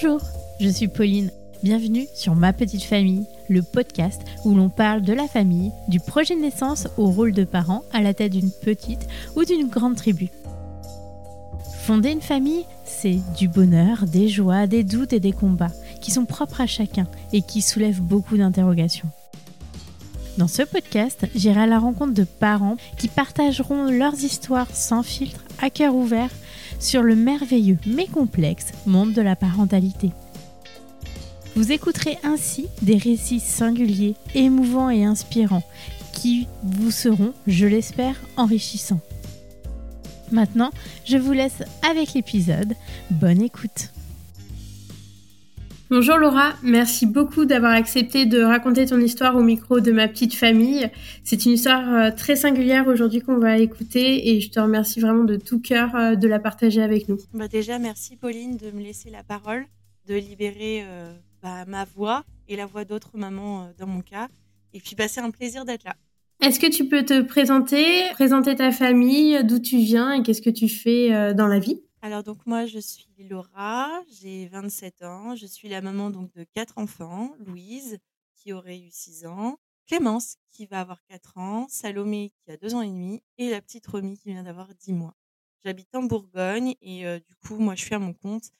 Bonjour, je suis Pauline. Bienvenue sur Ma Petite Famille, le podcast où l'on parle de la famille, du projet de naissance au rôle de parent à la tête d'une petite ou d'une grande tribu. Fonder une famille, c'est du bonheur, des joies, des doutes et des combats qui sont propres à chacun et qui soulèvent beaucoup d'interrogations. Dans ce podcast, j'irai à la rencontre de parents qui partageront leurs histoires sans filtre, à cœur ouvert, sur le merveilleux mais complexe monde de la parentalité. Vous écouterez ainsi des récits singuliers, émouvants et inspirants qui vous seront, je l'espère, enrichissants. Maintenant, je vous laisse avec l'épisode. Bonne écoute. Bonjour Laura, merci beaucoup d'avoir accepté de raconter ton histoire au micro de ma petite famille. C'est une histoire euh, très singulière aujourd'hui qu'on va écouter et je te remercie vraiment de tout cœur euh, de la partager avec nous. Bah déjà, merci Pauline de me laisser la parole, de libérer euh, bah, ma voix et la voix d'autres mamans dans mon cas. Et puis, bah, c'est un plaisir d'être là. Est-ce que tu peux te présenter, présenter ta famille, d'où tu viens et qu'est-ce que tu fais dans la vie? Alors donc moi je suis Laura, j'ai 27 ans, je suis la maman donc de quatre enfants, Louise qui aurait eu 6 ans, Clémence qui va avoir 4 ans, Salomé qui a 2 ans et demi et la petite Romy qui vient d'avoir 10 mois. J'habite en Bourgogne et du coup moi je suis à mon compte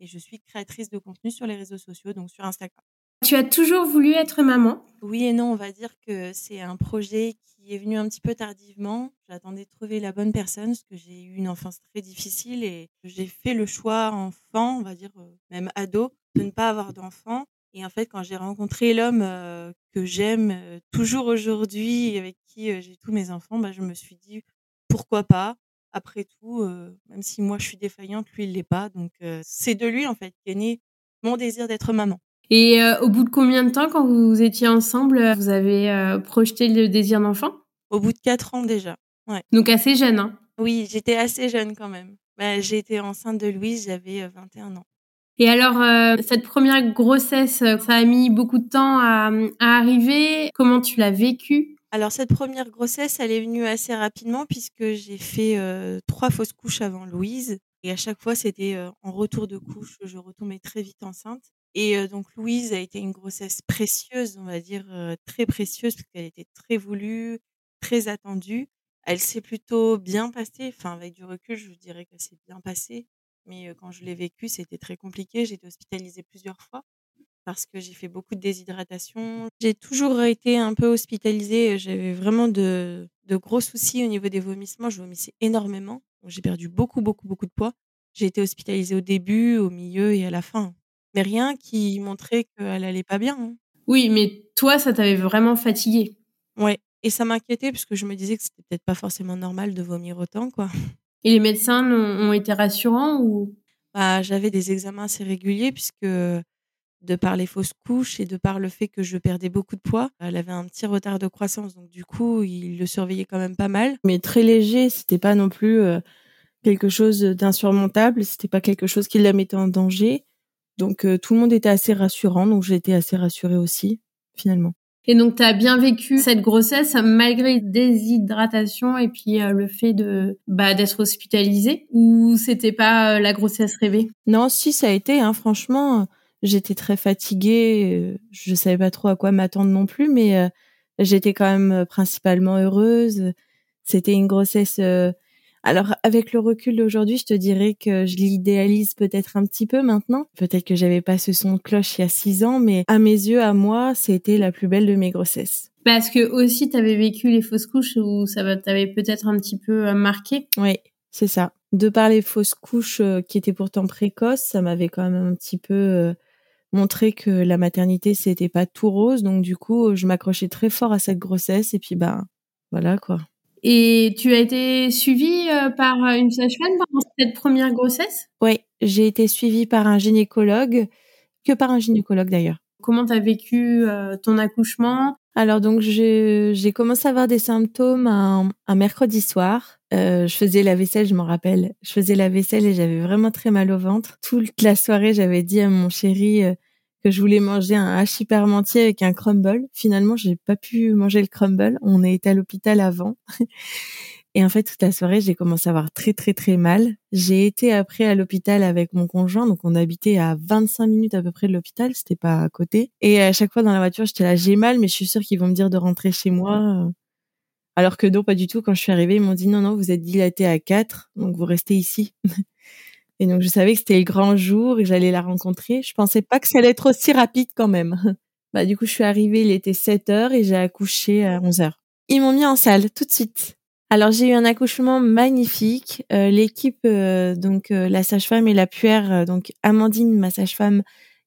et je suis créatrice de contenu sur les réseaux sociaux donc sur Instagram. Tu as toujours voulu être maman? Oui et non, on va dire que c'est un projet qui est venu un petit peu tardivement. J'attendais de trouver la bonne personne parce que j'ai eu une enfance très difficile et j'ai fait le choix enfant, on va dire euh, même ado, de ne pas avoir d'enfant. Et en fait, quand j'ai rencontré l'homme euh, que j'aime euh, toujours aujourd'hui avec qui j'ai tous mes enfants, bah, je me suis dit pourquoi pas? Après tout, même si moi je suis défaillante, lui il l'est pas. Donc c'est de lui en fait qu'est né mon désir d'être maman. Et euh, au bout de combien de temps, quand vous étiez ensemble, vous avez euh, projeté le désir d'enfant? Au bout de quatre ans déjà. Ouais. Donc assez jeune, hein? Oui, j'étais assez jeune quand même. Bah, été enceinte de Louise, j'avais 21 euh, ans. Et alors, cette première grossesse, ça a mis beaucoup de temps à, à arriver? Comment tu l'as vécue alors cette première grossesse, elle est venue assez rapidement puisque j'ai fait trois fausses couches avant Louise et à chaque fois c'était en retour de couche, je retombais très vite enceinte. Et donc Louise a été une grossesse précieuse, on va dire très précieuse, parce qu'elle était très voulue, très attendue. Elle s'est plutôt bien passée. Enfin, avec du recul, je dirais qu'elle s'est bien passée. Mais quand je l'ai vécue, c'était très compliqué. J'ai été hospitalisée plusieurs fois parce que j'ai fait beaucoup de déshydratation. J'ai toujours été un peu hospitalisée. J'avais vraiment de gros soucis au niveau des vomissements. Je vomissais énormément. J'ai perdu beaucoup, beaucoup, beaucoup de poids. J'ai été hospitalisée au début, au milieu et à la fin mais rien qui montrait qu'elle allait pas bien. Hein. Oui, mais toi, ça t'avait vraiment fatigué. Ouais, et ça m'inquiétait parce que je me disais que c'était peut-être pas forcément normal de vomir autant, quoi. Et les médecins ont, été rassurants ou? Bah, j'avais des examens assez réguliers puisque de par les fausses couches et de par le fait que je perdais beaucoup de poids, elle avait un petit retard de croissance, donc du coup, il le surveillait quand même pas mal, mais très léger. C'était pas non plus quelque chose d'insurmontable. C'était pas quelque chose qui la mettait en danger. Donc euh, tout le monde était assez rassurant, donc j'ai été assez rassurée aussi finalement. Et donc tu as bien vécu cette grossesse malgré déshydratation et puis euh, le fait de bah, d'être hospitalisée ou c'était pas euh, la grossesse rêvée? Non, si ça a été hein, franchement, j'étais très fatiguée, je savais pas trop à quoi m'attendre non plus mais j'étais quand même principalement heureuse. C'était une grossesse alors avec le recul d'aujourd'hui, je te dirais que je l'idéalise peut-être un petit peu maintenant. Peut-être que j'avais pas ce son de cloche il y a six ans, mais à mes yeux, à moi, c'était la plus belle de mes grossesses. Parce que aussi, tu avais vécu les fausses couches où ça t'avait peut-être un petit peu euh, marqué. Oui, c'est ça. De par les fausses couches euh, qui étaient pourtant précoces, ça m'avait quand même un petit peu euh, montré que la maternité c'était pas tout rose. Donc du coup, je m'accrochais très fort à cette grossesse et puis ben voilà quoi. Et tu as été suivie euh, par une sage-femme pendant cette première grossesse? Oui, j'ai été suivie par un gynécologue, que par un gynécologue d'ailleurs. Comment tu as vécu euh, ton accouchement? Alors donc j'ai commencé à avoir des symptômes un, mercredi soir. Euh, je faisais la vaisselle, je m'en rappelle. Je faisais la vaisselle et j'avais vraiment très mal au ventre. Toute la soirée, j'avais dit à mon chéri que je voulais manger un hachis parmentier avec un crumble. Finalement, j'ai pas pu manger le crumble. On est à l'hôpital avant. Et en fait, toute la soirée, j'ai commencé à avoir très très très mal. J'ai été après à l'hôpital avec mon conjoint, donc on habitait à 25 minutes à peu près de l'hôpital, c'était pas à côté. Et à chaque fois dans la voiture, j'étais là, j'ai mal, mais je suis sûre qu'ils vont me dire de rentrer chez moi. Alors que non, pas du tout. Quand je suis arrivée, ils m'ont dit non, non, vous êtes dilaté à 4, donc vous restez ici. et donc je savais que c'était le grand jour et que j'allais la rencontrer. Je pensais pas que ça allait être aussi rapide quand même. Bah du coup, je suis arrivée, il était 7 heures et j'ai accouché à 11 heures. Ils m'ont mis en salle tout de suite. Alors j'ai eu un accouchement magnifique. Euh, l'équipe, euh, donc euh, la sage-femme et la puère, donc Amandine, ma sage-femme,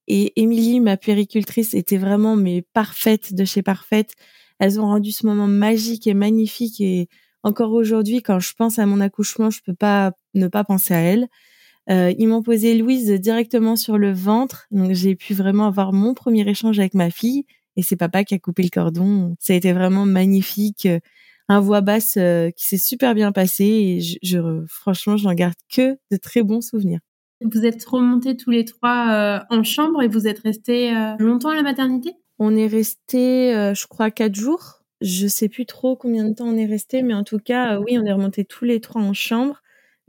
et Émilie, ma puéricultrice, étaient vraiment mais parfaites de chez parfaites. Elles ont rendu ce moment magique et magnifique. Et encore aujourd'hui, quand je pense à mon accouchement, je peux pas ne pas penser à elles. Ils m'ont posé Louise directement sur le ventre, donc j'ai pu vraiment avoir mon premier échange avec ma fille. Et c'est papa qui a coupé le cordon. Ça a été vraiment magnifique un voix basse euh, qui s'est super bien passé et je, je franchement, j'en garde que de très bons souvenirs. Vous êtes remontés tous les trois euh, en chambre et vous êtes restés euh, longtemps à la maternité? On est resté, je crois, quatre jours. Je sais plus trop combien de temps on est resté, mais en tout cas, oui, on est remontés tous les trois en chambre.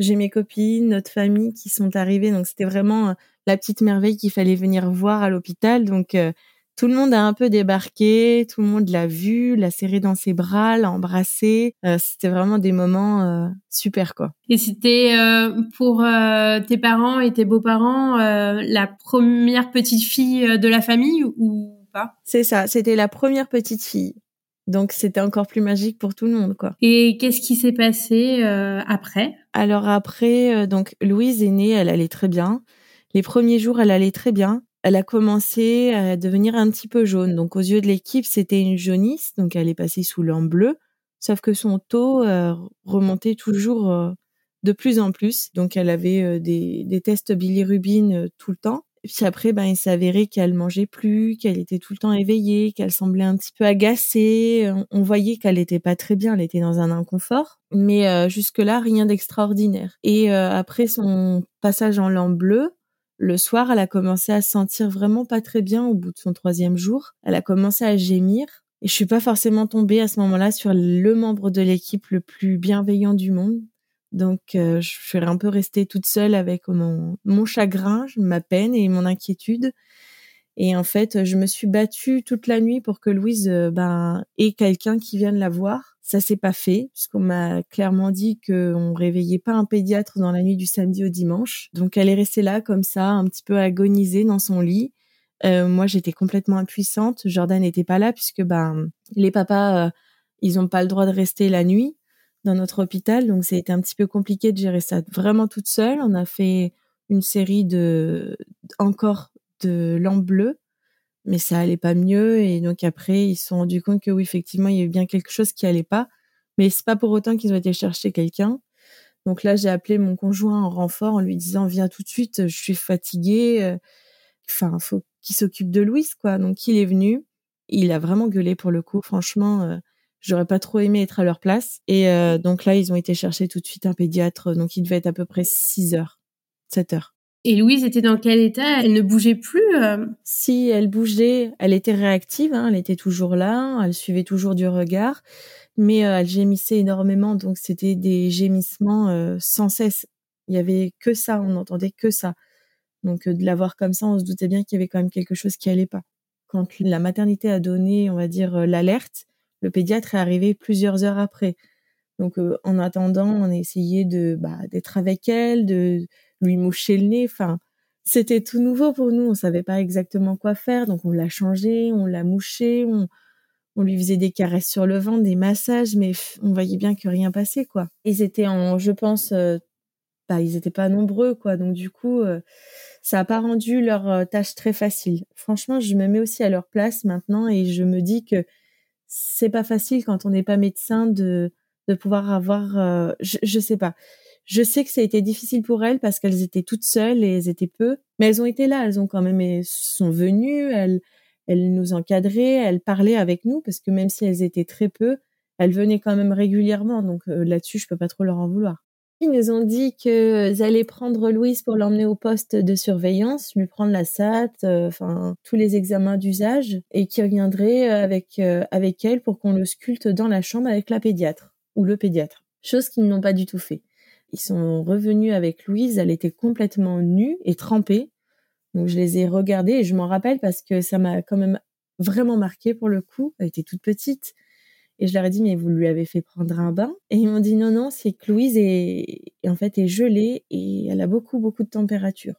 J'ai mes copines, notre famille qui sont arrivées, donc c'était vraiment la petite merveille qu'il fallait venir voir à l'hôpital. Donc tout le monde a un peu débarqué, tout le monde l'a vu, l'a serré dans ses bras, l'a embrassé. Euh, c'était vraiment des moments euh, super quoi. Et c'était euh, pour tes parents et tes beaux-parents la première petite fille de la famille ou pas? C'est ça, c'était la première petite fille. Donc c'était encore plus magique pour tout le monde quoi. Et qu'est-ce qui s'est passé après? Alors après donc Louise est née, elle allait très bien. Les premiers jours, elle allait très bien elle a commencé à devenir un petit peu jaune. Donc aux yeux de l'équipe, c'était une jaunisse, donc elle est passée sous l'an bleu, sauf que son taux euh, remontait toujours euh, de plus en plus. Donc elle avait euh, des, des, tests bilirubine tout le temps. Puis après, ben, il s'avérait qu'elle mangeait plus, qu'elle était tout le temps éveillée, qu'elle semblait un petit peu agacée. On voyait qu'elle était pas très bien, elle était dans un inconfort. Mais jusque-là, rien d'extraordinaire. Et après son passage en lampe bleu, le soir, elle a commencé à se sentir vraiment pas très bien au bout de son troisième jour. Elle a commencé à gémir. Et je suis pas forcément tombée à ce moment-là sur le membre de l'équipe le plus bienveillant du monde. Donc, euh, je suis un peu restée toute seule avec mon, mon chagrin, ma peine et mon inquiétude. Et en fait, je me suis battue toute la nuit pour que Louise euh, ben, ait quelqu'un qui vienne la voir. Ça s'est pas fait puisqu'on m'a clairement dit qu'on réveillait pas un pédiatre dans la nuit du samedi au dimanche. Donc elle est restée là comme ça, un petit peu agonisée dans son lit. Euh, moi j'étais complètement impuissante. Jordan n'était pas là puisque ben les papas euh, ils ont pas le droit de rester la nuit dans notre hôpital. Donc c'était un petit peu compliqué de gérer ça vraiment toute seule. On a fait une série de encore de lampes bleues mais ça allait pas mieux et donc après ils se sont rendus compte que oui effectivement il y avait bien quelque chose qui allait pas mais c'est pas pour autant qu'ils ont été chercher quelqu'un donc là j'ai appelé mon conjoint en renfort en lui disant viens tout de suite je suis fatiguée euh, enfin faut qu'il s'occupe de Louise quoi donc il est venu il a vraiment gueulé pour le coup franchement euh, j'aurais pas trop aimé être à leur place. Et euh, donc là ils ont été chercher tout de suite un pédiatre donc il devait être à peu près 6 heures 7 heures. Et Louise était dans quel état? Elle ne bougeait plus euh? Si, elle bougeait. Elle était réactive, hein, elle était toujours là, elle suivait toujours du regard, mais euh, elle gémissait énormément, donc c'était des gémissements euh, sans cesse. Il y avait que ça, on n'entendait que ça. Donc de la voir comme ça, on se doutait bien qu'il y avait quand même quelque chose qui allait pas. Quand la maternité a donné, on va dire, l'alerte, le pédiatre est arrivé plusieurs heures après. Donc en attendant, on a essayé de bah, d'être avec elle, de lui moucher le nez. Enfin, c'était tout nouveau pour nous. On savait pas exactement quoi faire, donc on l'a changé, on l'a mouché, on, on lui faisait des caresses sur le ventre, des massages, mais on voyait bien que rien passait, quoi. Ils étaient en, je pense, euh, bah, ils étaient pas nombreux, quoi. Donc du coup, euh, ça a pas rendu leur euh, tâche très facile. Franchement, je me mets aussi à leur place maintenant et je me dis que c'est pas facile quand on n'est pas médecin de de pouvoir avoir, je, je sais pas. Je sais que ça a été difficile pour elles parce qu'elles étaient toutes seules et elles étaient peu, mais elles ont été là, elles ont quand même elles sont venues, elles elles nous encadraient, elles parlaient avec nous parce que même si elles étaient très peu, elles venaient quand même régulièrement. Donc euh, là-dessus, je peux pas trop leur en vouloir. Ils nous ont dit qu'ils allaient prendre Louise pour l'emmener au poste de surveillance, lui prendre la SAT, euh, enfin tous les examens d'usage, et qu'ils reviendraient avec euh, avec elle pour qu'on le sculpte dans la chambre avec la pédiatre ou le pédiatre. chose qu'ils n'ont pas du tout fait. Ils sont revenus avec Louise, elle était complètement nue et trempée. Donc je les ai regardés et je m'en rappelle parce que ça m'a quand même vraiment marqué pour le coup. Elle était toute petite. Et je leur ai dit, mais vous lui avez fait prendre un bain? Et ils m'ont dit, non, non, c'est que Louise est, en fait, est gelée et elle a beaucoup, beaucoup de température.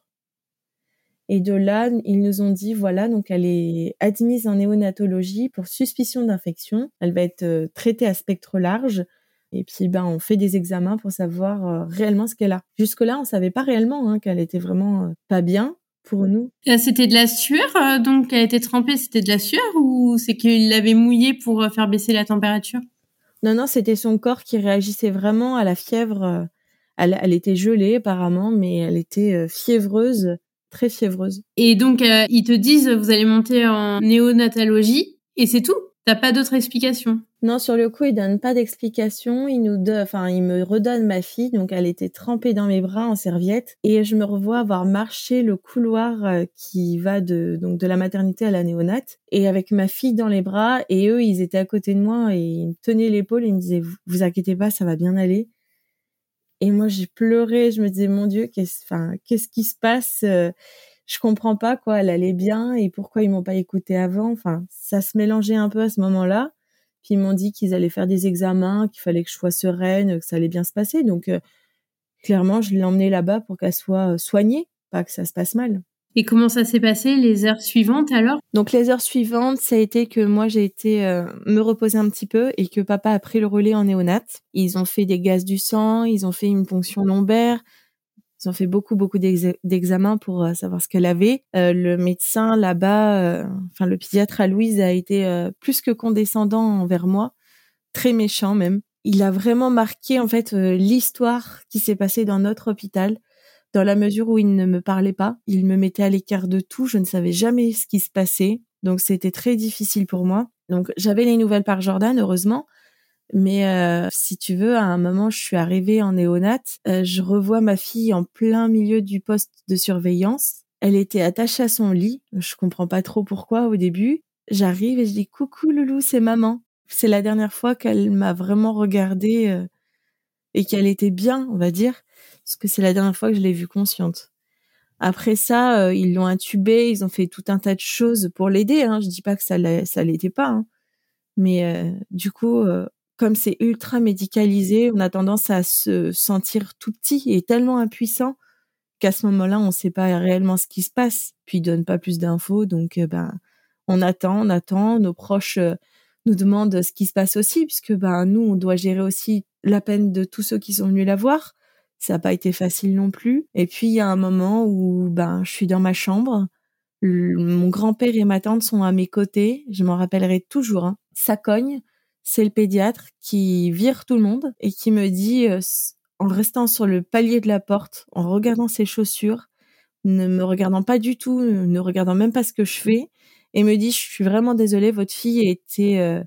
Et de là, ils nous ont dit, voilà, donc elle est admise en néonatologie pour suspicion d'infection. Elle va être euh, traitée à spectre large. Et puis, ben, on fait des examens pour savoir euh, réellement ce qu'elle a. Jusque-là, on savait pas réellement hein, qu'elle était vraiment euh, pas bien pour nous. C'était de la sueur, donc elle était trempée, c'était de la sueur ou c'est qu'il l'avait mouillée pour faire baisser la température? Non, non, c'était son corps qui réagissait vraiment à la fièvre. Elle, elle était gelée apparemment, mais elle était fiévreuse très fiévreuse. Et donc, euh, ils te disent, vous allez monter en néonatologie, et c'est tout T'as pas d'autre explication Non, sur le coup, ils donnent pas d'explication. Ils nous, enfin, ils me redonnent ma fille, donc elle était trempée dans mes bras en serviette, et je me revois avoir marché le couloir euh, qui va de donc de la maternité à la néonate, et avec ma fille dans les bras, et eux, ils étaient à côté de moi et ils me tenaient l'épaule et ils me disaient, vous, vous inquiétez pas, ça va bien aller. Et moi, j'ai pleuré. Je me disais, mon Dieu, qu'est-ce, enfin, qu'est-ce qui se passe euh, Je comprends pas quoi. Elle allait bien et pourquoi ils m'ont pas écouté avant? Enfin, ça se mélangeait un peu à ce moment-là. Puis ils m'ont dit qu'ils allaient faire des examens, qu'il fallait que je sois sereine, que ça allait bien se passer. Donc, euh, clairement, je l'ai emmenée là-bas pour qu'elle soit euh, soignée, pas que ça se passe mal. Et comment ça s'est passé les heures suivantes alors? Donc les heures suivantes, ça a été que moi j'ai été euh, me reposer un petit peu et que papa a pris le relais en néonat. Ils ont fait des gaz du sang, ils ont fait une ponction lombaire, ont fait beaucoup beaucoup d'examens pour euh, savoir ce qu'elle avait. Euh, le médecin là-bas, enfin le pédiatre à Louise a été plus que condescendant envers moi, très méchant même. Il a vraiment marqué en fait l'histoire qui s'est passée dans notre hôpital dans la mesure où il ne me parlait pas, il me mettait à l'écart de tout, je ne savais jamais ce qui se passait, donc c'était très difficile pour moi. Donc j'avais les nouvelles par Jordan, heureusement, mais euh, si tu veux, à un moment, je suis arrivée en néonat, euh, je revois ma fille en plein milieu du poste de surveillance. Elle était attachée à son lit, je comprends pas trop pourquoi au début. J'arrive et je dis coucou Loulou, c'est maman. C'est la dernière fois qu'elle m'a vraiment regardée euh, et qu'elle était bien, on va dire parce que c'est la dernière fois que je l'ai vue consciente. Après ça, euh, ils l'ont intubée, ils ont fait tout un tas de choses pour l'aider. Hein. Je dis pas que ça l'était pas, hein. mais euh, du coup, euh, comme c'est ultra médicalisé, on a tendance à se sentir tout petit et tellement impuissant qu'à ce moment-là, on ne sait pas réellement ce qui se passe. Puis ils donnent pas plus d'infos, donc ben on attend, on attend. Nos proches nous demandent ce qui se passe aussi, puisque ben nous, on doit gérer aussi la peine de tous ceux qui sont venus la voir. Ça n'a pas été facile non plus. Et puis il y a un moment où ben je suis dans ma chambre, mon grand-père et ma tante sont à mes côtés, je m'en rappellerai toujours. Hein. Ça cogne, c'est le pédiatre qui vire tout le monde et qui me dit euh, en restant sur le palier de la porte, en regardant ses chaussures, ne me regardant pas du tout, ne regardant même pas ce que je fais, et me dit je suis vraiment désolée, votre fille a été euh,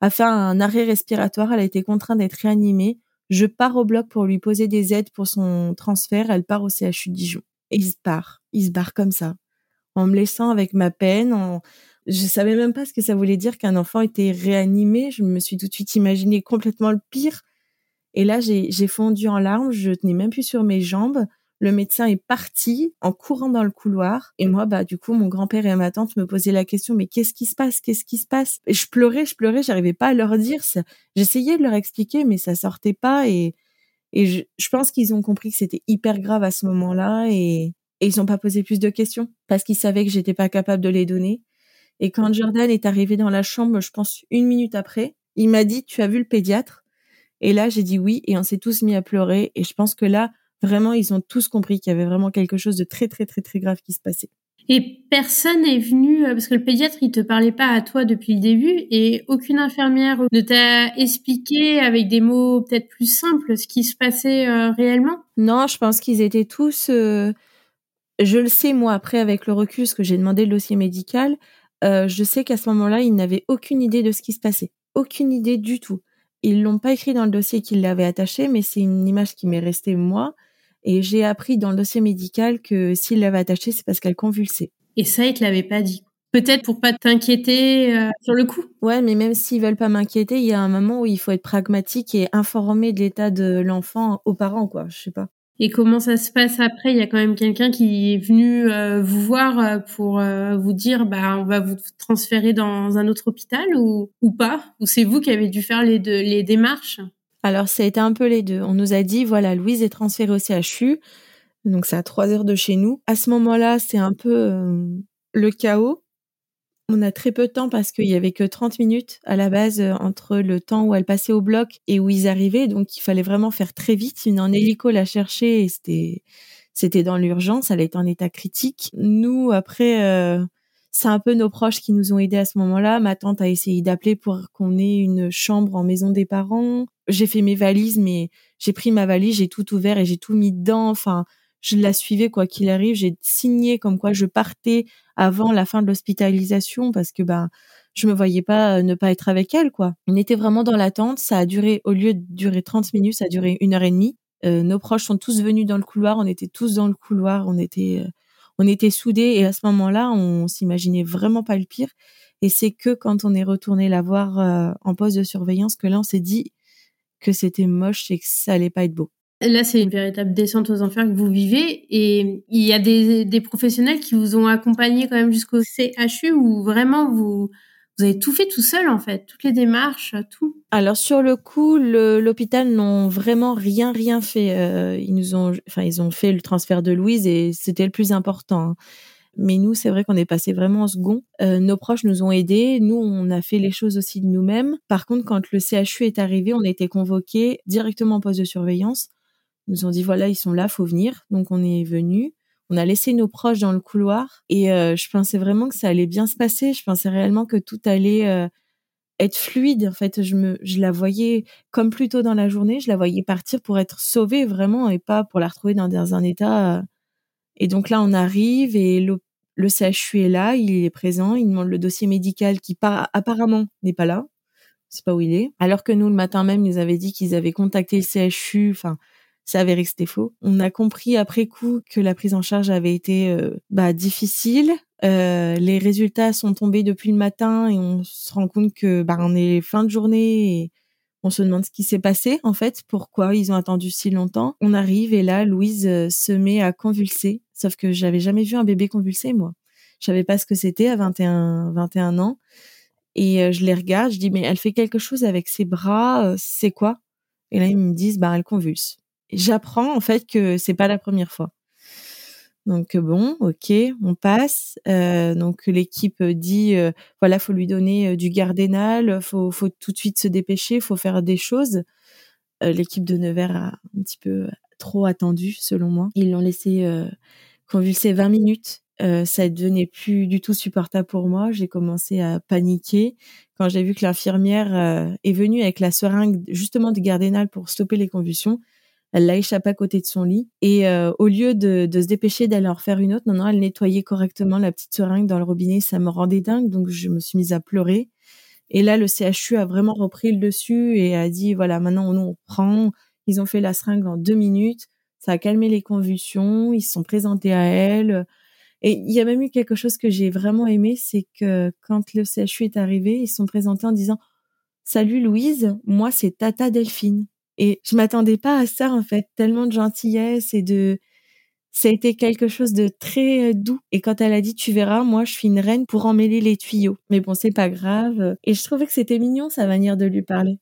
a fait un arrêt respiratoire, elle a été contrainte d'être réanimée. Je pars au bloc pour lui poser des aides pour son transfert. Elle part au CHU Dijon. Et il se part. Il se barre comme ça. En me laissant avec ma peine. En... Je savais même pas ce que ça voulait dire qu'un enfant était réanimé. Je me suis tout de suite imaginé complètement le pire. Et là, j'ai fondu en larmes. Je tenais même plus sur mes jambes. Le médecin est parti en courant dans le couloir. Et moi, bah, du coup, mon grand-père et ma tante me posaient la question, mais qu'est-ce qui se passe? Qu'est-ce qui se passe? Et je pleurais, je pleurais, j'arrivais pas à leur dire. J'essayais de leur expliquer, mais ça sortait pas et, et je, pense qu'ils ont compris que c'était hyper grave à ce moment-là et, et ils ont pas posé plus de questions parce qu'ils savaient que j'étais pas capable de les donner. Et quand Jordan est arrivé dans la chambre, je pense une minute après, il m'a dit, tu as vu le pédiatre? Et là, j'ai dit oui, et on s'est tous mis à pleurer. Et je pense que là, Vraiment, ils ont tous compris qu'il y avait vraiment quelque chose de très, très, très, très grave qui se passait. Et personne n'est venu, euh, parce que le pédiatre, il te parlait pas à toi depuis le début, et aucune infirmière ne t'a expliqué avec des mots peut-être plus simples ce qui se passait euh, réellement? Non, je pense qu'ils étaient tous... Euh, je le sais, moi, après, avec le recul, parce que j'ai demandé le dossier médical, je sais qu'à ce moment-là, ils n'avaient aucune idée de ce qui se passait. Aucune idée du tout. Ils l'ont pas écrit dans le dossier qu'ils l'avaient attaché, mais c'est une image qui m'est restée moi. Et j'ai appris dans le dossier médical que s'il l'avait attachée, c'est parce qu'elle convulsait. Et ça, il te l'avait pas dit Peut-être pour pas t'inquiéter euh, sur le coup. Ouais, mais même s'ils veulent pas m'inquiéter, il y a un moment où il faut être pragmatique et informer de l'état de l'enfant aux parents, quoi. Je sais pas. Et comment ça se passe après? Il y a quand même quelqu'un qui est venu euh, vous voir euh, pour vous dire, bah, on va vous transférer dans un autre hôpital ou, ou pas? Ou c'est vous qui avez dû faire les, deux, les démarches? Alors, ça a été un peu les deux. On nous a dit, voilà, Louise est transférée au CHU, donc c'est à trois heures de chez nous. À ce moment-là, c'est un peu le chaos on a très peu de temps parce qu'il y avait que 30 minutes à la base euh, entre le temps où elle passait au bloc et où ils arrivaient. Donc, il fallait vraiment faire très vite. Une en hélico la chercher et c'était, c'était dans l'urgence. Elle était en état critique. Nous, après, euh, c'est un peu nos proches qui nous ont aidés à ce moment-là. Ma tante a essayé d'appeler pour qu'on ait une chambre en maison des parents. J'ai fait mes valises, mais j'ai pris ma valise, j'ai tout ouvert et j'ai tout mis dedans. Enfin, je la suivais quoi qu'il arrive. J'ai signé comme quoi je partais avant la fin de l'hospitalisation parce que ben je me voyais pas euh, ne pas être avec elle quoi. On était vraiment dans l'attente. Ça a duré au lieu de durer 30 minutes, ça a duré une heure et demie. Euh, nos proches sont tous venus dans le couloir. On était tous dans le couloir. On était euh, on était soudés et à ce moment-là, on s'imaginait vraiment pas le pire. Et c'est que quand on est retourné la voir en poste de surveillance que là on s'est dit que c'était moche et que ça allait pas être beau. Là, c'est une véritable descente aux enfers que vous vivez. Et il y a des, des professionnels qui vous ont accompagné quand même jusqu'au CHU où vraiment vous, vous avez tout fait tout seul, en fait. Toutes les démarches, tout. Alors, sur le coup, l'hôpital n'ont vraiment rien, rien fait. Euh, ils nous ont, enfin, ils ont fait le transfert de Louise et c'était le plus important. Hein. Mais nous, c'est vrai qu'on est passé vraiment en second. Euh, nos proches nous ont aidés. Nous, on a fait les choses aussi de nous-mêmes. Par contre, quand le CHU est arrivé, on a été convoqués directement en poste de surveillance nous ont dit voilà, ils sont là, faut venir. Donc on est venu. On a laissé nos proches dans le couloir et euh, je pensais vraiment que ça allait bien se passer. Je pensais réellement que tout allait euh, être fluide. En fait, je me, je la voyais comme plus tôt dans la journée, je la voyais partir pour être sauvée vraiment et pas pour la retrouver dans, un état. Euh. Et donc là, on arrive et le, le CHU est là, il est présent, il demande le dossier médical qui pas apparemment n'est pas là, c'est pas où il est. Alors que nous le matin même, ils avaient dit qu'ils avaient contacté le CHU, enfin c'est avéré que c'était faux. On a compris après coup que la prise en charge avait été euh, bah, difficile. Euh, les résultats sont tombés depuis le matin et on se rend compte que bah, on est fin de journée et on se demande ce qui s'est passé en fait, pourquoi ils ont attendu si longtemps. On arrive et là Louise euh, se met à convulser, sauf que j'avais jamais vu un bébé convulser moi. Je savais pas ce que c'était à 21 21 ans et je les regarde, je dis mais elle fait quelque chose avec ses bras, c'est quoi? Et là ils me disent bah elle convulse j'apprends en fait que c'est pas la première fois. Donc bon, ok, on passe. Euh, donc l'équipe dit euh, voilà, faut lui donner euh, du gardénal, faut faut tout de suite se dépêcher, faut faire des choses. Euh, l'équipe de Nevers a un petit peu trop attendu selon moi. Ils l'ont laissé convulser 20 minutes. ça devenait plus du tout supportable pour moi. J'ai commencé à paniquer quand j'ai vu que l'infirmière est venue avec la seringue justement du gardénal pour stopper les convulsions elle l'a échappé à côté de son lit. Et euh, au lieu de, se dépêcher d'aller en refaire une autre, non, non, elle nettoyait correctement la petite seringue dans le robinet. Ça me rendait dingue, donc je me suis mise à pleurer. Et là, le CHU a vraiment repris le dessus et a dit, voilà, maintenant, on, on prend. Ils ont fait la seringue en deux minutes. Ça a calmé les convulsions. Ils se sont présentés à elle. Et il y a même eu quelque chose que j'ai vraiment aimé, c'est que quand le CHU est arrivé, ils se sont présentés en disant, Salut Louise, moi c'est Tata Delphine. Et je m'attendais pas à ça, en fait. Tellement de gentillesse et de, ça a été quelque chose de très euh, doux. Et quand elle a dit, tu verras, moi, je suis une reine pour emmêler les tuyaux. Mais bon, c'est pas grave. Et je trouvais que c'était mignon, sa manière de lui parler.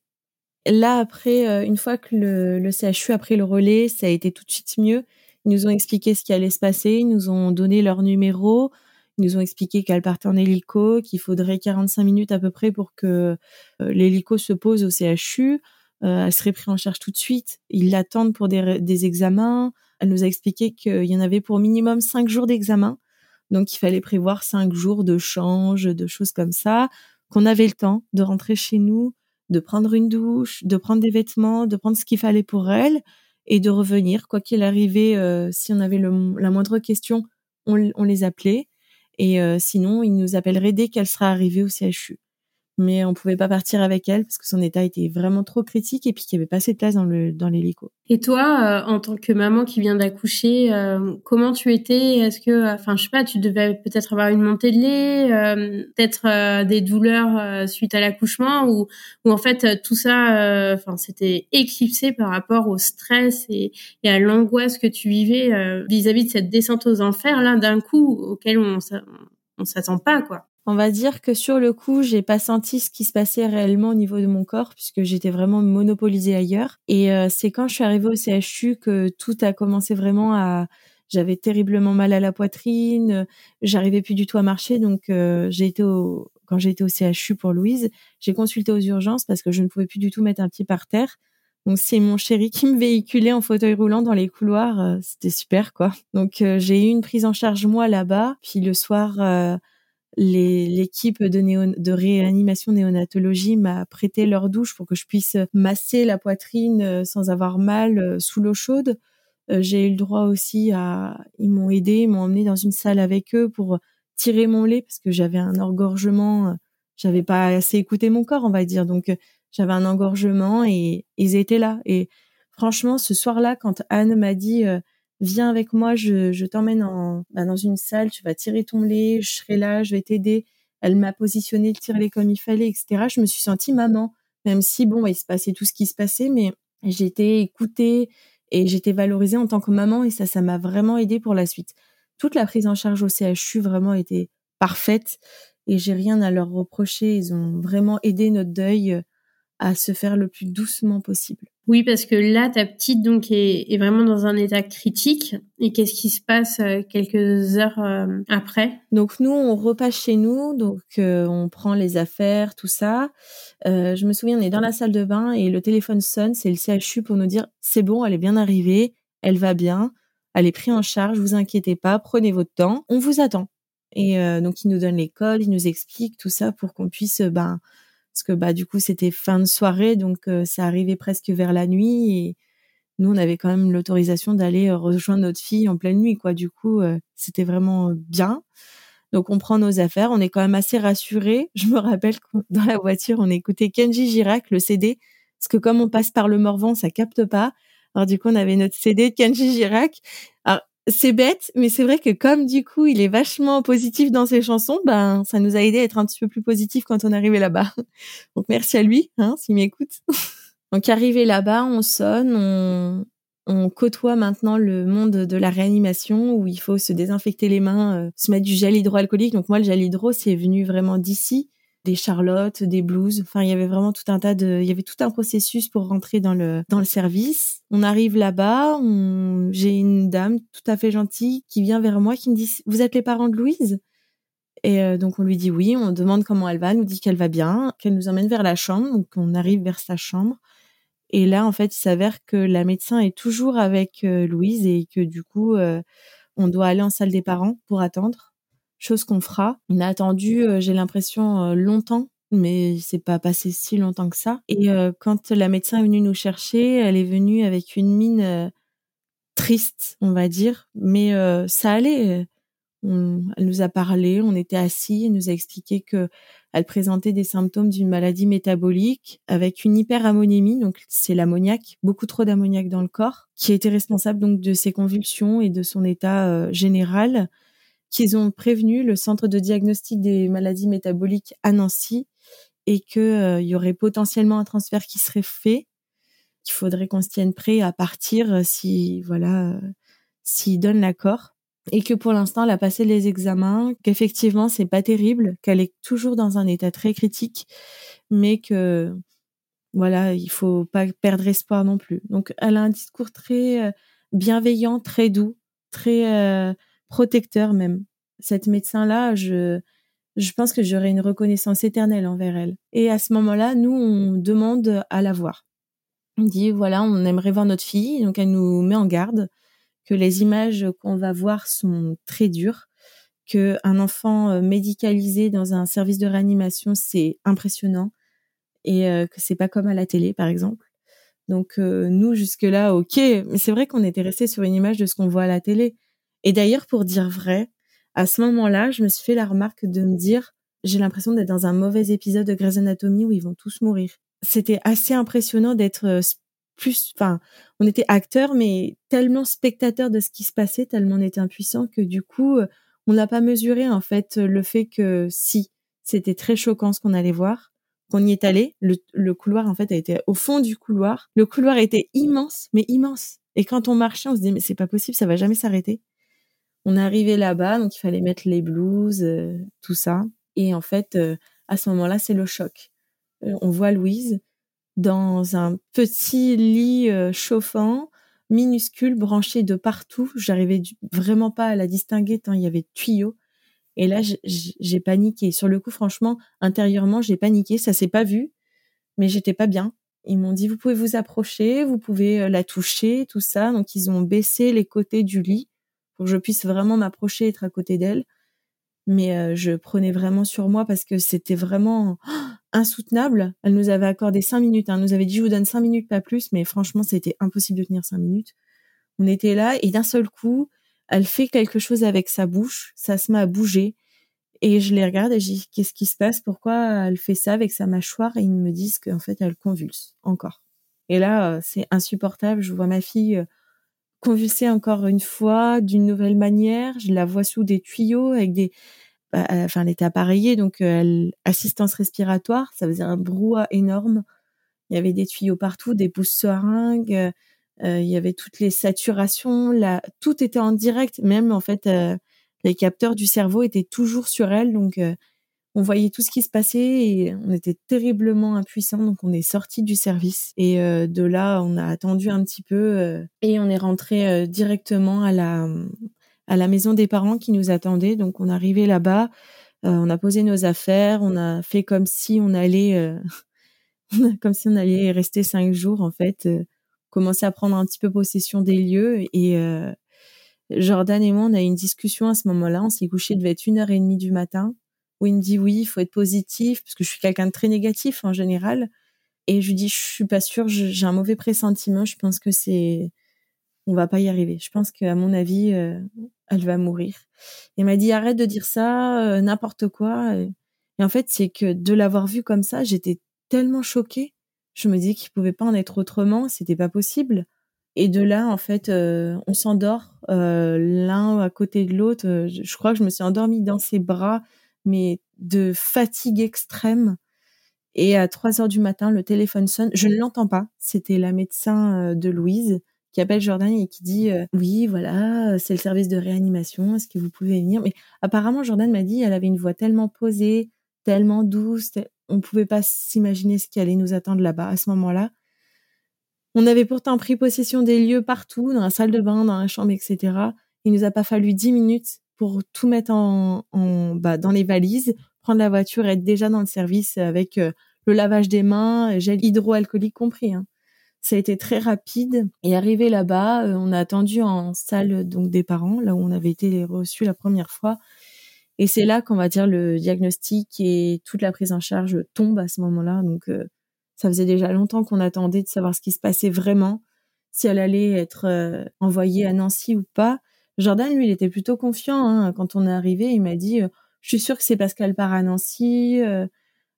Là, après, euh, une fois que le, le CHU a pris le relais, ça a été tout de suite mieux. Ils nous ont expliqué ce qui allait se passer. Ils nous ont donné leur numéro. Ils nous ont expliqué qu'elle partait en hélico, qu'il faudrait 45 minutes à peu près pour que euh, l'hélico se pose au CHU elle serait prise en charge tout de suite. Ils l'attendent pour des, des, examens. Elle nous a expliqué qu'il y en avait pour minimum cinq jours d'examen. Donc, il fallait prévoir cinq jours de change, de choses comme ça, qu'on avait le temps de rentrer chez nous, de prendre une douche, de prendre des vêtements, de prendre ce qu'il fallait pour elle et de revenir. Quoi qu'il arrivait, euh, si on avait le, la moindre question, on, on les appelait. Et euh, sinon, ils nous appelleraient dès qu'elle sera arrivée au CHU. Mais on pouvait pas partir avec elle parce que son état était vraiment trop critique et puis qu'il y avait pas assez de place dans le dans l'hélico. Et toi, euh, en tant que maman qui vient d'accoucher, euh, comment tu étais? Est-ce que, enfin, je sais pas, tu devais peut-être avoir une montée de lait, euh, peut-être des douleurs suite à l'accouchement, ou, ou en fait tout ça, enfin, c'était éclipsé par rapport au stress et, et à l'angoisse que tu vivais vis-à-vis de cette descente aux enfers là d'un coup auquel on on s'attend pas quoi. On va dire que sur le coup, j'ai pas senti ce qui se passait réellement au niveau de mon corps puisque j'étais vraiment monopolisée ailleurs. Et euh, c'est quand je suis arrivée au CHU que tout a commencé vraiment à. J'avais terriblement mal à la poitrine, j'arrivais plus du tout à marcher, donc euh, j'ai été au quand j'ai été au CHU pour Louise, j'ai consulté aux urgences parce que je ne pouvais plus du tout mettre un pied par terre. Donc c'est mon chéri qui me véhiculait en fauteuil roulant dans les couloirs, euh, c'était super quoi. Donc j'ai eu une prise en charge moi là-bas, puis le soir l'équipe de, de réanimation néonatologie m'a prêté leur douche pour que je puisse masser la poitrine euh, sans avoir mal euh, sous l'eau chaude. Euh, j'ai eu le droit aussi à, ils m'ont aidé, ils m'ont emmené dans une salle avec eux pour tirer mon lait parce que j'avais un engorgement, j'avais pas assez écouté mon corps, on va dire. Donc j'avais un engorgement et ils étaient là. Et franchement, ce soir-là, quand Anne m'a dit viens avec moi, je, je t'emmène en, bah, dans une salle, tu vas tirer ton lait, je serai là, je vais t'aider. Elle m'a positionné le tire-lait comme il fallait, etc. Je me suis sentie maman, même si bon, bah, il se passait tout ce qui se passait, mais j'étais écoutée et j'étais valorisée en tant que maman et ça, ça m'a vraiment aidé pour la suite. Toute la prise en charge au CHU vraiment était parfaite et j'ai rien à leur reprocher. Ils ont vraiment aidé notre deuil à se faire le plus doucement possible. Oui, parce que là, ta petite donc est, vraiment dans un état critique. Et qu'est-ce qui se passe euh, quelques heures euh, après? Donc nous, on repasse chez nous, donc euh, on prend les affaires, tout ça. je me souviens, on est dans la salle de bain et le téléphone sonne, c'est le CHU pour nous dire c'est bon, elle est bien arrivée, elle va bien, elle est prise en charge, vous inquiétez pas, prenez votre temps, on vous attend. Et donc il nous donne les codes, il nous explique tout ça pour qu'on puisse ben parce que bah du coup c'était fin de soirée donc euh, ça arrivait presque vers la nuit et nous on avait quand même l'autorisation d'aller euh, rejoindre notre fille en pleine nuit quoi. Du coup euh, c'était vraiment bien. Donc on prend nos affaires. On est quand même assez rassurés. Je me rappelle que dans la voiture on écoutait Kenji Girac le CD parce que comme on passe par le Morvan ça capte pas. Alors du coup on avait notre CD de Kenji Girac c'est bête, mais c'est vrai que comme du coup il est vachement positif dans ses chansons, ben ça nous a aidé à être un petit peu plus positif quand on arrivait là-bas. Donc merci à lui, hein, s'il m'écoute. Donc arrivé là-bas, on sonne, on, on côtoie maintenant le monde de la réanimation où il faut se désinfecter les mains, euh, se mettre du gel hydroalcoolique. Donc moi le gel hydro c'est venu vraiment d'ici des charlottes, des blues. Enfin, il y avait vraiment tout un tas de, il y avait tout un processus pour rentrer dans le dans le service. On arrive là-bas, j'ai une dame tout à fait gentille qui vient vers moi qui me dit "Vous êtes les parents de Louise? Et euh, donc on lui dit oui, on demande comment elle va, elle nous dit qu'elle va bien, qu'elle nous emmène vers la chambre. Donc on arrive vers sa chambre. Et là, en fait, il s'avère que la médecin est toujours avec euh, Louise et que du coup, euh, on doit aller en salle des parents pour attendre chose qu'on fera. On a attendu, euh, j'ai l'impression, euh, longtemps, mais c'est pas passé si longtemps que ça. Et euh, quand la médecin est venue nous chercher, elle est venue avec une mine triste, on va dire, mais ça allait. elle nous a parlé, on était assis, elle nous a expliqué que elle présentait des symptômes d'une maladie métabolique avec une hyperammonémie, donc c'est l'ammoniac, beaucoup trop d'ammoniac dans le corps, qui était responsable donc de ses convulsions et de son état général qu'ils ont prévenu le centre de diagnostic des maladies métaboliques à Nancy et qu'il euh, y aurait potentiellement un transfert qui serait fait, qu'il faudrait qu'on se tienne prêt à partir euh, si voilà euh, s'ils donnent l'accord et que pour l'instant elle a passé les examens, qu'effectivement c'est pas terrible, qu'elle est toujours dans un état très critique, mais que voilà il faut pas perdre espoir non plus. Donc elle a un discours très bienveillant, très doux, très protecteur même. Cette médecin-là, je, je pense que j'aurais une reconnaissance éternelle envers elle. Et à ce moment-là, nous, on demande à la voir. On dit, voilà, on aimerait voir notre fille. Donc, elle nous met en garde que les images qu'on va voir sont très dures, que un enfant euh, médicalisé dans un service de réanimation, c'est impressionnant et euh, que c'est pas comme à la télé, par exemple. Donc, euh, nous, jusque-là, ok. Mais c'est vrai qu'on était resté sur une image de ce qu'on voit à la télé. Et d'ailleurs, pour dire vrai, à ce moment-là, je me suis fait la remarque de me dire, j'ai l'impression d'être dans un mauvais épisode de Grey's Anatomy où ils vont tous mourir. C'était assez impressionnant d'être plus, enfin, on était acteurs, mais tellement spectateurs de ce qui se passait, tellement on était impuissants que du coup, on n'a pas mesuré en fait le fait que si c'était très choquant ce qu'on allait voir, qu'on y est allé, le, le, couloir en fait a été au fond du couloir. Le couloir était immense, mais immense. Et quand on marchait, on se dit mais c'est pas possible, ça va jamais s'arrêter. On est arrivé là-bas, donc il fallait mettre les blouses, euh, tout ça. Et en fait, euh, à ce moment-là, c'est le choc. Euh, on voit Louise dans un petit lit chauffant, minuscule, branché de partout. J'arrivais vraiment pas à la distinguer tant il y avait de tuyaux. Et là, j'ai paniqué. Sur le coup, franchement, intérieurement, j'ai paniqué. Ça s'est pas vu, mais j'étais pas bien. Ils m'ont dit, vous pouvez vous approcher, vous pouvez euh, la toucher, tout ça. Donc, ils ont baissé les côtés du lit pour que je puisse vraiment m'approcher, être à côté d'elle. Mais euh, je prenais vraiment sur moi parce que c'était vraiment insoutenable. Elle nous avait accordé cinq minutes. Hein. Elle nous avait dit, je vous donne cinq minutes, pas plus. Mais franchement, c'était impossible de tenir cinq minutes. On était là et d'un seul coup, elle fait quelque chose avec sa bouche. Ça se met à bouger. Et je les regarde et je dis qu'est-ce qui se passe? Pourquoi elle fait ça avec sa mâchoire? Et ils me disent qu'en fait elle convulse encore. Et là euh, c'est insupportable. Je vois ma fille euh, convulser encore une fois d'une nouvelle manière. Je la vois sous des tuyaux avec des, bah, euh, enfin elle était appareillée donc elle assistance respiratoire. Ça faisait un brouhaha énorme. Il y avait des tuyaux partout, des pousses seringues. il y avait toutes les saturations, là, tout était en direct, même en fait les capteurs du cerveau étaient toujours sur elle, donc euh, on voyait tout ce qui se passait et on était terriblement impuissants, donc on est sorti du service et euh, de là on a attendu un petit peu euh, et on est rentré directement à la à la maison des parents qui nous attendaient. Donc on arrivé là-bas, on a posé nos affaires, on a fait comme si on allait comme si on allait rester cinq jours en fait, commencer à prendre un petit peu possession des lieux et Jordan et moi, on a eu une discussion à ce moment-là. On s'est couché, devait être une heure et demie du matin, où il me dit oui, il faut être positif, parce que je suis quelqu'un de très négatif en général. Et je lui dis, je suis pas sûre, j'ai un mauvais pressentiment. Je pense que c'est, on va pas y arriver. Je pense qu'à mon avis, euh, elle va mourir. Il m'a dit, arrête de dire ça, euh, n'importe quoi. Et en fait, c'est que de l'avoir vu comme ça, j'étais tellement choquée. Je me dis qu'il pouvait pas en être autrement, c'était pas possible. Et de là, en fait, euh, on s'endort l'un à côté de l'autre. Je crois que je me suis endormie dans ses bras, mais de fatigue extrême. Et à 3 heures du matin, le téléphone sonne. Je ne l'entends pas. C'était la médecin de Louise qui appelle Jordan et qui dit oui, voilà, c'est le service de réanimation. Est-ce que vous pouvez venir? Mais apparemment, Jordan m'a dit, elle avait une voix tellement posée, tellement douce, on ne pouvait pas s'imaginer ce qui allait nous attendre là-bas à ce moment-là. On avait pourtant pris possession des lieux partout, dans la salle de bain, dans la chambre, etc. Il nous a pas fallu dix minutes pour tout mettre en, en bah, dans les valises, prendre la voiture, être déjà dans le service avec euh, le lavage des mains, gel hydroalcoolique compris. Hein. Ça a été très rapide. Et arrivé là-bas, euh, on a attendu en salle donc des parents, là où on avait été reçus la première fois. Et c'est là qu'on va dire le diagnostic et toute la prise en charge tombe à ce moment-là. Donc euh, ça faisait déjà longtemps qu'on attendait de savoir ce qui se passait vraiment, si elle allait être envoyée à Nancy ou pas. Jordan, lui, il était plutôt confiant. Hein. Quand on est arrivé, il m'a dit euh, Je suis sûre que c'est parce qu'elle part à Nancy, euh,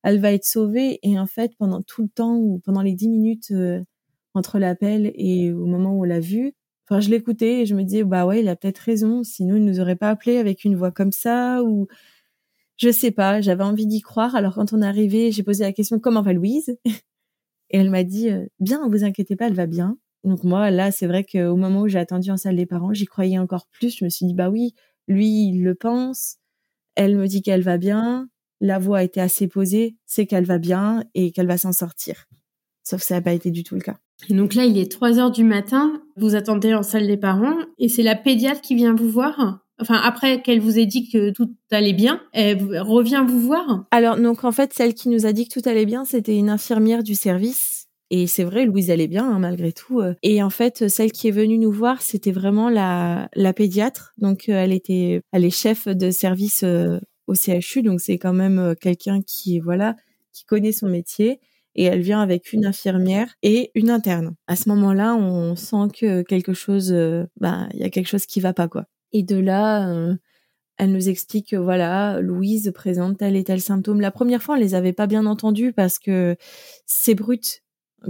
elle va être sauvée. Et en fait, pendant tout le temps, ou pendant les dix minutes entre l'appel et au moment où on l'a vu, enfin, je l'écoutais et je me disais Bah ouais, il a peut-être raison. Sinon, il nous aurait pas appelé avec une voix comme ça. Ou je sais pas, j'avais envie d'y croire. Alors quand on est arrivé, j'ai posé la question Comment va Louise et elle m'a dit, euh, bien, vous inquiétez pas, elle va bien. Donc moi, là, c'est vrai qu'au moment où j'ai attendu en salle des parents, j'y croyais encore plus. Je me suis dit, bah oui, lui, il le pense. Elle me dit qu'elle va bien. La voix a été assez posée, c'est qu'elle va bien et qu'elle va s'en sortir. Sauf que ça n'a pas été du tout le cas. Et donc là, il est 3 heures du matin, vous attendez en salle des parents et c'est la pédiatre qui vient vous voir Enfin, après qu'elle vous ait dit que tout allait bien, elle revient vous voir Alors, donc en fait, celle qui nous a dit que tout allait bien, c'était une infirmière du service. Et c'est vrai, Louise allait bien hein, malgré tout. Euh. Et en fait, celle qui est venue nous voir, c'était vraiment la, la pédiatre. Donc, euh, elle était, elle est chef de service euh, au CHU. Donc, c'est quand même quelqu'un qui, voilà, qui connaît son métier. Et elle vient avec une infirmière et une interne. À ce moment-là, on sent que quelque chose, bah, il y a quelque chose qui va pas, quoi. Et de là, euh, elle nous explique que voilà, Louise présente tel et tel symptôme. La première fois, on les avait pas bien entendus parce que c'est brut.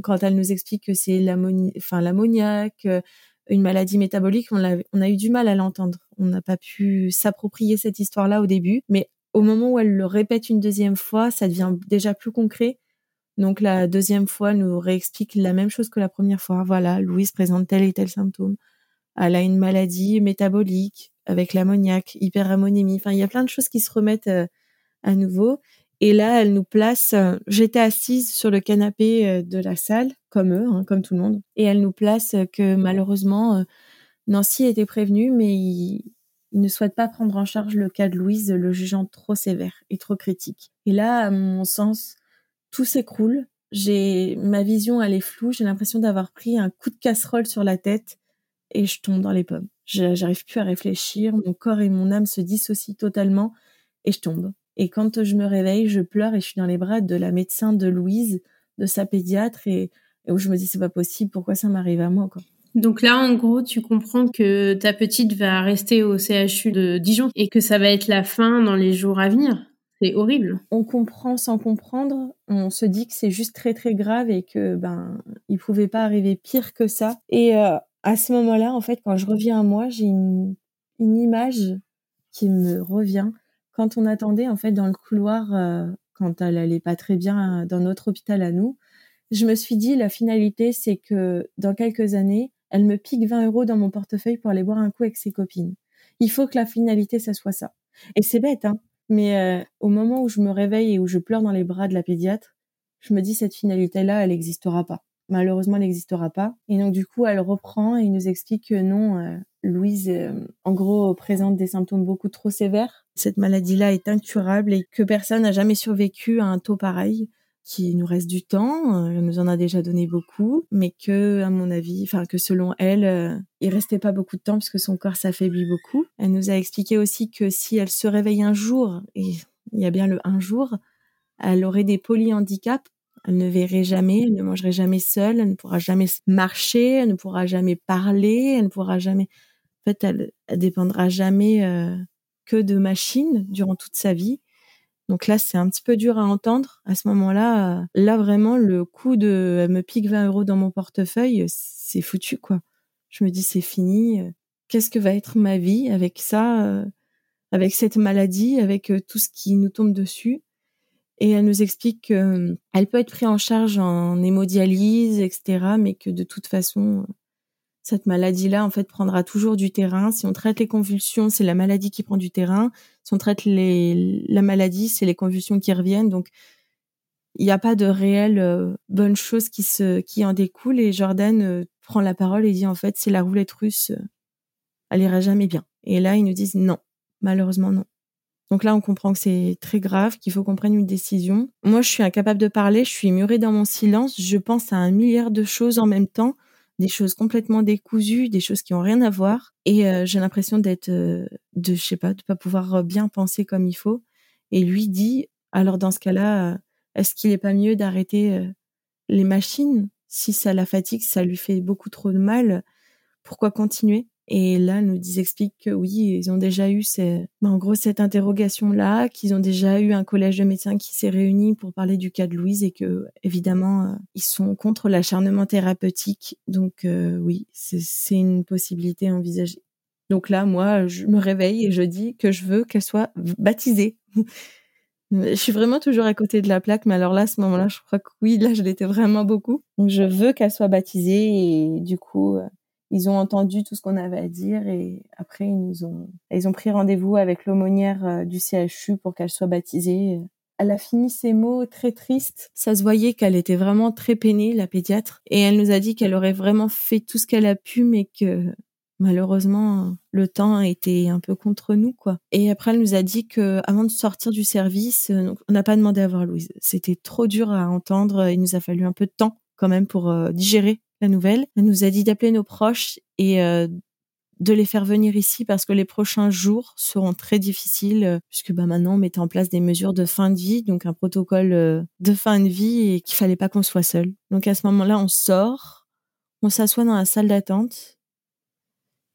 Quand elle nous explique que c'est l'ammoniaque, euh, une maladie métabolique, on a, eu du mal à l'entendre. On n'a pas pu s'approprier cette histoire-là au début, mais au moment où elle le répète une deuxième fois, ça devient déjà plus concret. Donc la deuxième fois, nous réexplique la même chose que la première fois. Voilà, Louise présente tel et tel symptôme. Elle a une maladie métabolique avec l'ammoniaque, hyperammonémie. Enfin, il y a plein de choses qui se remettent euh, à nouveau. Et là, elle nous place. Euh, j'étais assise sur le canapé euh, de la salle, comme eux, hein, comme tout le monde. Et elle nous place que malheureusement, Nancy était prévenue, mais il, ne souhaite pas prendre en charge le cas de Louise, le jugeant trop sévère et trop critique. Et là, à mon sens, tout s'écroule. J'ai ma vision, elle est floue. J'ai l'impression d'avoir pris un coup de casserole sur la tête et je tombe dans les pommes. J'arrive plus à réfléchir, mon corps et mon âme se dissocient totalement et je tombe. Et quand je me réveille, je pleure et je suis dans les bras de la médecin de Louise, de sa pédiatre et, où je me dis c'est pas possible, pourquoi ça m'arrive à moi quoi. Donc là, en gros, tu comprends que ta petite va rester au CHU de Dijon et que ça va être la fin dans les jours à venir. C'est horrible. On comprend sans comprendre. On se dit que c'est juste très très grave et que ben il pouvait pas arriver pire que ça. Et euh, à ce moment-là, en fait, quand je reviens à moi, j'ai une, image qui me revient quand on attendait en fait dans le couloir euh, quand elle allait pas très bien dans notre hôpital à nous. Je me suis dit la finalité, c'est que dans quelques années, elle me pique 20 euros dans mon portefeuille pour aller boire un coup avec ses copines. Il faut que la finalité, ça soit ça. Et c'est bête, hein. Mais euh, au moment où je me réveille et où je pleure dans les bras de la pédiatre, je me dis cette finalité-là, elle n'existera pas malheureusement elle n'existera pas. Et donc du coup, elle reprend et nous explique que non, euh, Louise, euh, en gros, présente des symptômes beaucoup trop sévères. Cette maladie-là est incurable et que personne n'a jamais survécu à un taux pareil qu'il nous reste du temps, euh, elle nous en a déjà donné beaucoup, mais que, à mon avis, enfin que selon elle, il restait pas beaucoup de temps puisque son corps s'affaiblit beaucoup. Elle nous a expliqué aussi que si elle se réveille un jour, et il y a bien le un jour, elle aurait des polyhandicaps elle ne verrait jamais, elle ne mangerait jamais seule, elle ne pourra jamais marcher, elle ne pourra jamais parler, elle ne pourra jamais. En fait, elle, elle dépendra jamais euh, que de machines durant toute sa vie. Donc là, c'est un petit peu dur à entendre. À ce moment-là, euh, là vraiment, le coup de elle me pique 20 euros dans mon portefeuille, c'est foutu quoi. Je me dis c'est fini. Qu'est-ce que va être ma vie avec ça, euh, avec cette maladie, avec tout ce qui nous tombe dessus? Et elle nous explique qu'elle euh, peut être prise en charge en hémodialyse, etc., mais que de toute façon, cette maladie-là, en fait, prendra toujours du terrain. Si on traite les convulsions, c'est la maladie qui prend du terrain. Si on traite les, la maladie, c'est les convulsions qui reviennent. Donc, il n'y a pas de réelle euh, bonne chose qui se, qui en découle. Et Jordan euh, prend la parole et dit, en fait, c'est la roulette russe, elle ira jamais bien. Et là, ils nous disent non. Malheureusement, non. Donc là, on comprend que c'est très grave, qu'il faut qu'on prenne une décision. Moi, je suis incapable de parler, je suis murée dans mon silence, je pense à un milliard de choses en même temps, des choses complètement décousues, des choses qui ont rien à voir, et euh, j'ai l'impression d'être, euh, de, je sais pas, de pas pouvoir euh, bien penser comme il faut. Et lui dit, alors dans ce cas-là, est-ce qu'il est pas mieux d'arrêter les machines? Si ça la fatigue, ça lui fait beaucoup trop de mal. Pourquoi continuer? Et là, nous expliquent que oui, ils ont déjà eu ben, en gros cette interrogation-là, qu'ils ont déjà eu un collège de médecins qui s'est réuni pour parler du cas de Louise et que évidemment euh, ils sont contre l'acharnement thérapeutique. Donc euh, oui, c'est une possibilité envisagée. Donc là, moi, je me réveille et je dis que je veux qu'elle soit baptisée. je suis vraiment toujours à côté de la plaque, mais alors là, à ce moment-là, je crois que oui, là, je l'étais vraiment beaucoup. Je veux qu'elle soit baptisée et du coup, euh, ils ont entendu tout ce qu'on avait à dire et après ils nous ont ils ont pris rendez-vous avec l'aumônière euh, du CHU pour qu'elle soit baptisée. Elle a fini ses mots très tristes. Ça se voyait qu'elle était vraiment très peinée, la pédiatre, et elle nous a dit qu'elle aurait vraiment fait tout ce qu'elle a pu, mais que malheureusement le temps était un peu contre nous quoi. Et après elle nous a dit que avant de sortir du service, euh, on n'a pas demandé à voir Louise. C'était trop dur à entendre. Il nous a fallu un peu de temps quand même pour euh, digérer la nouvelle. Elle nous a dit d'appeler nos proches et euh, de les faire venir ici parce que les prochains jours seront très difficiles euh, puisque bah maintenant on mettait en place des mesures de fin de vie, donc un protocole euh, de fin de vie et qu'il fallait pas qu'on soit seul. Donc à ce moment-là, on sort, on s'assoit dans la salle d'attente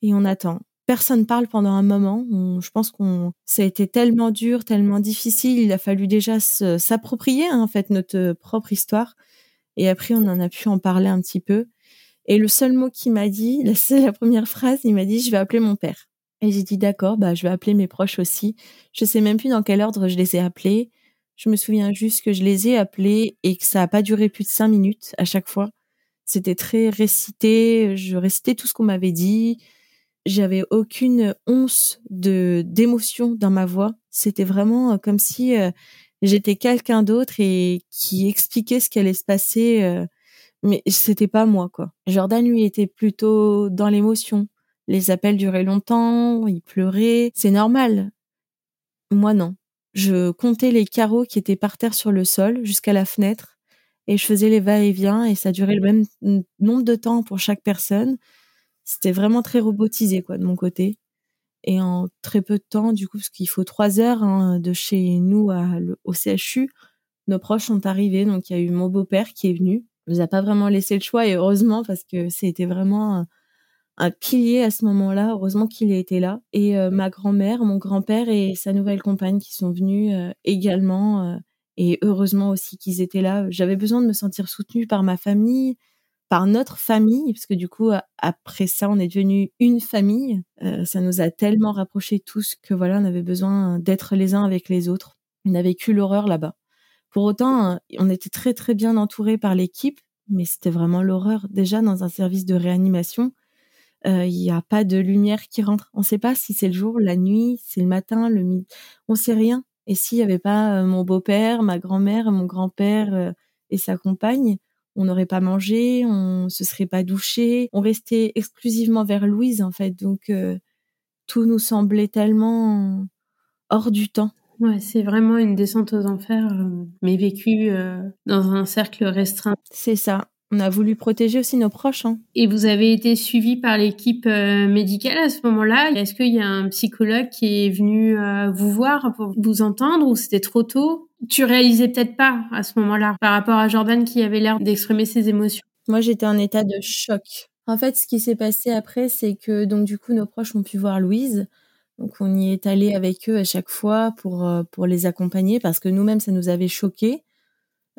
et on attend. personne parle pendant un moment. je pense qu'on ça a été tellement dur, tellement difficile. Il a fallu déjà s'approprier hein, en fait notre propre histoire. Et après, on en a pu en parler un petit peu. Et le seul mot qu'il m'a dit, c'est la première phrase, il m'a dit je vais appeler mon père. Et j'ai dit d'accord, bah je vais appeler mes proches aussi. Je sais même plus dans quel ordre je les ai appelés. Je me souviens juste que je les ai appelés et que ça a pas duré plus de cinq minutes à chaque fois. C'était très récité, je récitais tout ce qu'on m'avait dit. J'avais aucune once de d'émotion dans ma voix. C'était vraiment euh, comme si euh, j'étais quelqu'un d'autre et qui expliquait ce qui allait se passer, euh, mais c'était pas moi quoi. Jordan lui était plutôt dans l'émotion. Les appels duraient longtemps, il pleurait, c'est normal. Moi non. Je comptais les carreaux qui étaient par terre sur le sol jusqu'à la fenêtre et je faisais les va-et-vient et ça durait le même nombre de temps pour chaque personne. C'était vraiment très robotisé quoi de mon côté. Et en très peu de temps, du coup, parce qu'il faut trois heures hein, de chez nous à, au CHU, nos proches sont arrivés. Donc il y a eu mon beau-père qui est venu. Nous a pas vraiment laissé le choix et heureusement parce que c'était vraiment un, pilier à ce moment-là. Heureusement qu'il été là. Et euh, ma grand-mère, mon grand-père et sa nouvelle compagne qui sont venus euh, également. Euh, et heureusement aussi qu'ils étaient là. J'avais besoin de me sentir soutenue par ma famille, par notre famille, parce que du coup, après ça, on est devenu une famille. Ça nous a tellement rapprochés tous que voilà, on avait besoin d'être les uns avec les autres. On a vécu l'horreur là-bas. Pour autant, on était très très bien entourés par l'équipe, mais c'était vraiment l'horreur. Déjà dans un service de réanimation, euh, il n'y a pas de lumière qui rentre. On ne sait pas si c'est le jour, la nuit, c'est le matin, le midi. On sait rien. Et s'il n'y avait pas euh, mon beau-père, ma grand-mère, mon grand-père euh, et sa compagne, on n'aurait pas mangé, on se serait pas douché, on restait exclusivement vers Louise en fait. Donc euh, tout nous semblait tellement hors du temps. Ouais, c'est vraiment une descente aux enfers, mais vécue dans un cercle restreint. C'est ça. On a voulu protéger aussi nos proches. Hein. Et vous avez été suivi par l'équipe euh, médicale à ce moment-là. Est-ce qu'il y a un psychologue qui est venu euh, vous voir pour vous entendre ou c'était trop tôt? Tu réalisais peut-être pas à ce moment-là par rapport à Jordan qui avait l'air d'exprimer ses émotions. Moi, j'étais en état de choc. En fait, ce qui s'est passé après, c'est que donc du coup, nos proches ont pu voir Louise. Donc, on y est allé avec eux à chaque fois pour euh, pour les accompagner parce que nous-mêmes, ça nous avait choqués.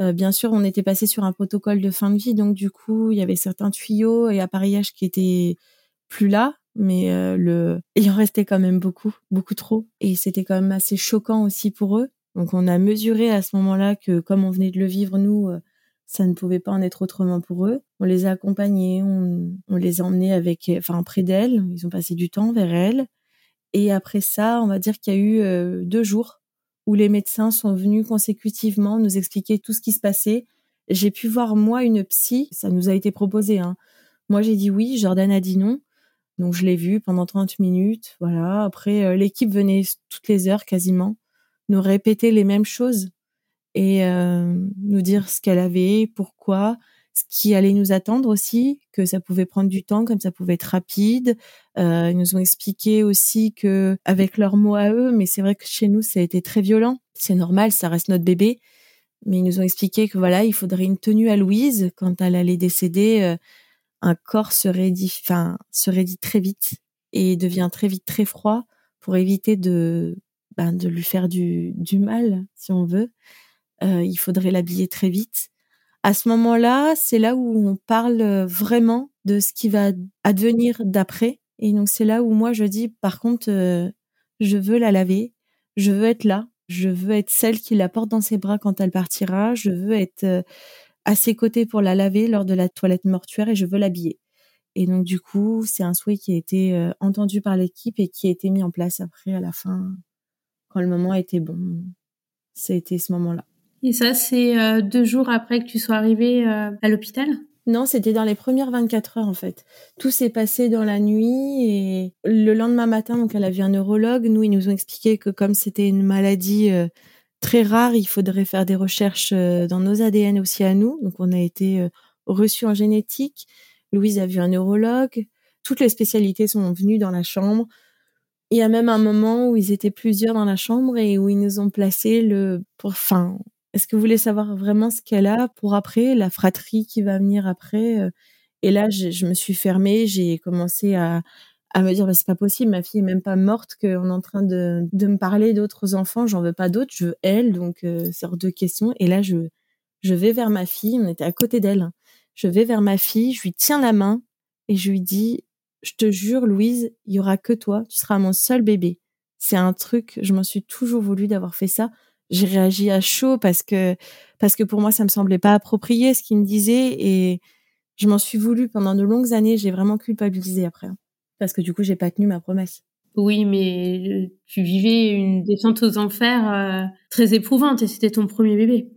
Euh, bien sûr, on était passé sur un protocole de fin de vie, donc du coup, il y avait certains tuyaux et appareillages qui étaient plus là, mais euh, le il en restait quand même beaucoup, beaucoup trop, et c'était quand même assez choquant aussi pour eux. Donc on a mesuré à ce moment-là que comme on venait de le vivre nous, ça ne pouvait pas en être autrement pour eux. On les a accompagnés, on, on les a emmenés avec, enfin près d'elles, ils ont passé du temps vers elles. Et après ça, on va dire qu'il y a eu deux jours où les médecins sont venus consécutivement nous expliquer tout ce qui se passait. J'ai pu voir moi une psy, ça nous a été proposé. Hein. Moi j'ai dit oui, Jordan a dit non. Donc je l'ai vu pendant 30 minutes. Voilà. Après euh, l'équipe venait toutes les heures quasiment nous répéter les mêmes choses et euh, nous dire ce qu'elle avait, pourquoi, ce qui allait nous attendre aussi, que ça pouvait prendre du temps, comme ça pouvait être rapide. Euh, ils nous ont expliqué aussi que, avec leurs mots à eux, mais c'est vrai que chez nous, ça a été très violent. C'est normal, ça reste notre bébé. Mais ils nous ont expliqué que voilà, il faudrait une tenue à Louise quand elle allait décéder. Euh, un corps se raidit, enfin, se raidit très vite et devient très vite très froid pour éviter de, ben, de lui faire du, du mal, si on veut. Euh, il faudrait l'habiller très vite à ce moment-là, c'est là où on parle euh, vraiment de ce qui va advenir d'après. Et donc c'est là où moi je dis, par contre, euh, je veux la laver, je veux être là, je veux être celle qui la porte dans ses bras quand elle partira, je veux être euh, à ses côtés pour la laver lors de la toilette mortuaire et je veux l'habiller. Et donc du coup, c'est un souhait qui a été entendu par l'équipe et qui a été mis en place après à la fin, quand le moment était bon. C'était ce moment-là. Et ça, c'est euh, deux jours après que tu sois arrivé euh, à l'hôpital? Non, c'était dans les premières 24 heures en fait. Tout s'est passé dans la nuit et le lendemain matin, donc elle a vu un neurologue. Nous, ils nous ont expliqué que comme c'était une maladie euh, très rare, il faudrait faire des recherches dans nos ADN aussi à nous. Donc on a été reçus en génétique. Louise a vu un neurologue. Toutes les spécialités sont venues dans la chambre. Il y a même un moment où ils étaient plusieurs dans la chambre et où ils nous ont placé le, pour, enfin, est-ce que vous voulez savoir vraiment ce qu'elle a pour après, la fratrie qui va venir après euh? Et là, je, me suis fermée, j'ai commencé à, à me dire bah, c'est pas possible, ma fille est même pas morte, qu'on est en train de, de me parler d'autres enfants, j'en veux pas d'autres, je veux elle, donc euh, c'est hors de question. Et là, je, je vais vers ma fille, on était à côté d'elle. Hein. Je vais vers ma fille, je lui tiens la main et je lui dis, je te jure, Louise, il y aura que toi, tu seras mon seul bébé. C'est un truc, je m'en suis toujours voulu d'avoir fait ça. J'ai réagi à chaud parce que parce que pour moi ça me semblait pas approprié ce qu'il me disait et je m'en suis voulu pendant de longues années. J'ai vraiment culpabilisé après hein, parce que du coup j'ai pas tenu ma promesse. Oui, mais euh, tu vivais une descente aux enfers euh, très éprouvante et c'était ton premier bébé.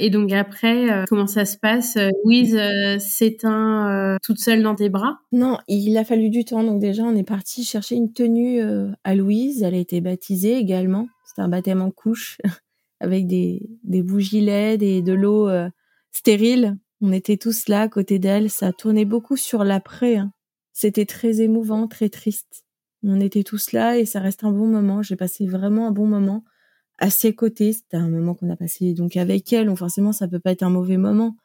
Et donc après, euh, comment ça se passe euh, Louise euh, s'éteint toute seule dans tes bras? Non, il a fallu du temps. Donc déjà, on est parti chercher une tenue à Louise. Elle a été baptisée également. C'était un baptême en couche avec des, des bougies LED et de l'eau stérile. On était tous là à côté d'elle. Ça tournait beaucoup sur l'après. Hein. C'était très émouvant, très triste. On était tous là et ça reste un bon moment. J'ai passé vraiment un bon moment à ses côtés. C'était un moment qu'on a passé donc avec elle. Donc forcément, ça peut pas être un mauvais moment.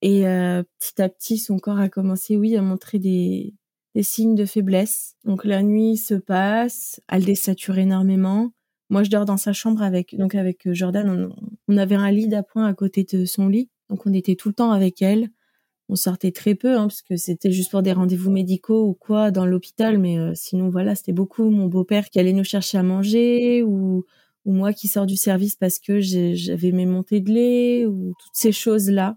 Et euh, petit à petit, son corps a commencé, oui, à montrer des, des signes de faiblesse. Donc la nuit se passe, elle désature énormément. Moi, je dors dans sa chambre avec donc avec euh, Jordan. On, avait un lit d'appoint à côté de son lit, donc on était tout le temps avec elle. On sortait très peu, hein, parce que c'était juste pour des rendez-vous médicaux ou quoi dans l'hôpital, mais euh, sinon voilà, c'était beaucoup mon beau-père qui allait nous chercher à manger ou ou moi qui sors du service parce que j'avais mes montées de lait ou toutes ces choses-là.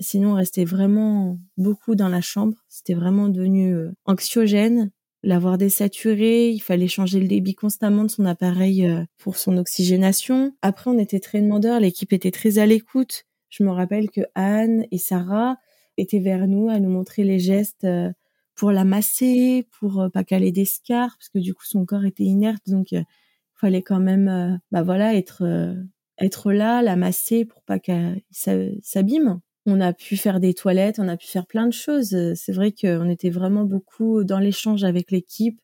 Sinon, on restait vraiment beaucoup dans la chambre. C'était vraiment devenu euh, anxiogène. L'avoir désaturé, il fallait changer le débit constamment de son appareil euh, pour son oxygénation. Après, on était très demandeurs, l'équipe était très à l'écoute. Je me rappelle que Anne et Sarah étaient vers nous à nous montrer les gestes euh, pour la masser, pour pas caler d'escarre, parce que du coup son corps était inerte, donc fallait quand même, euh, bah voilà, être euh, être là, la masser pour pas qu'elle s'abîme. On a pu faire des toilettes, on a pu faire plein de choses. C'est vrai qu'on était vraiment beaucoup dans l'échange avec l'équipe.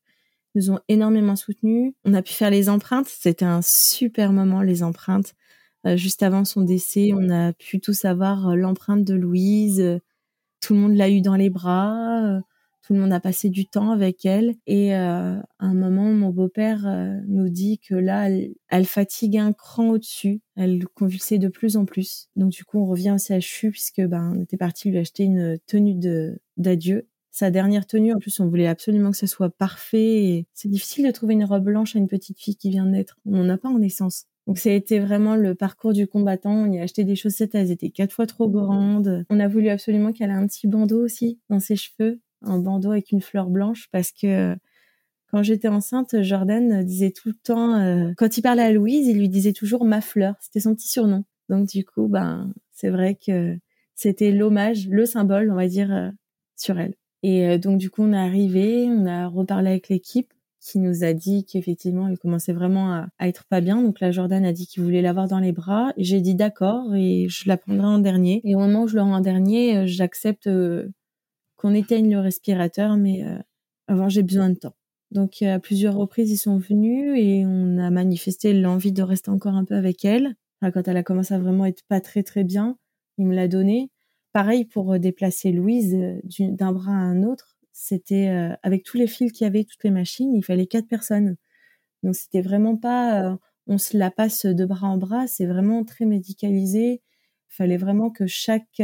Ils nous ont énormément soutenus. On a pu faire les empreintes. C'était un super moment, les empreintes. Euh, juste avant son décès, on a pu tous avoir l'empreinte de Louise. Tout le monde l'a eu dans les bras tout le monde a passé du temps avec elle. Et euh, à un moment, mon beau-père euh, nous dit que là, elle, fatigue un cran au-dessus. Elle convulsait de plus en plus. Donc du coup, on revient au CHU puisque ben, on était parti lui acheter une tenue de d'adieu. Sa dernière tenue, en plus, on voulait absolument que ça soit parfait. C'est difficile de trouver une robe blanche à une petite fille qui vient de naître. On n'en a pas en naissance. Donc ça a été vraiment le parcours du combattant. On y a acheté des chaussettes, elles étaient quatre fois trop grandes. On a voulu absolument qu'elle ait un petit bandeau aussi dans ses cheveux un bandeau avec une fleur blanche parce que quand j'étais enceinte, Jordan disait tout le temps, euh, quand il parlait à Louise, il lui disait toujours ma fleur. C'était son petit surnom. Donc du coup, ben c'est vrai que c'était l'hommage, le symbole, on va dire, euh, sur elle. Et euh, donc du coup, on est arrivé, on a reparlé avec l'équipe qui nous a dit qu'effectivement, elle commençait vraiment à, être pas bien. Donc là, Jordan a dit qu'il voulait l'avoir dans les bras. J'ai dit d'accord et je la prendrai en dernier. Et au moment où je le rends en dernier, j'accepte qu'on éteigne le respirateur, mais euh, avant j'ai besoin de temps. Donc à plusieurs reprises ils sont venus et on a manifesté l'envie de rester encore un peu avec elle. quand elle a commencé à vraiment être pas très très bien, il me l'a donné. Pareil pour euh, déplacer Louise euh, d'un bras à un autre, c'était avec tous les fils qu'il y avait, toutes les machines, il fallait quatre personnes. Donc c'était vraiment pas on se la passe de bras en bras, c'est vraiment très médicalisé. Il fallait vraiment que chaque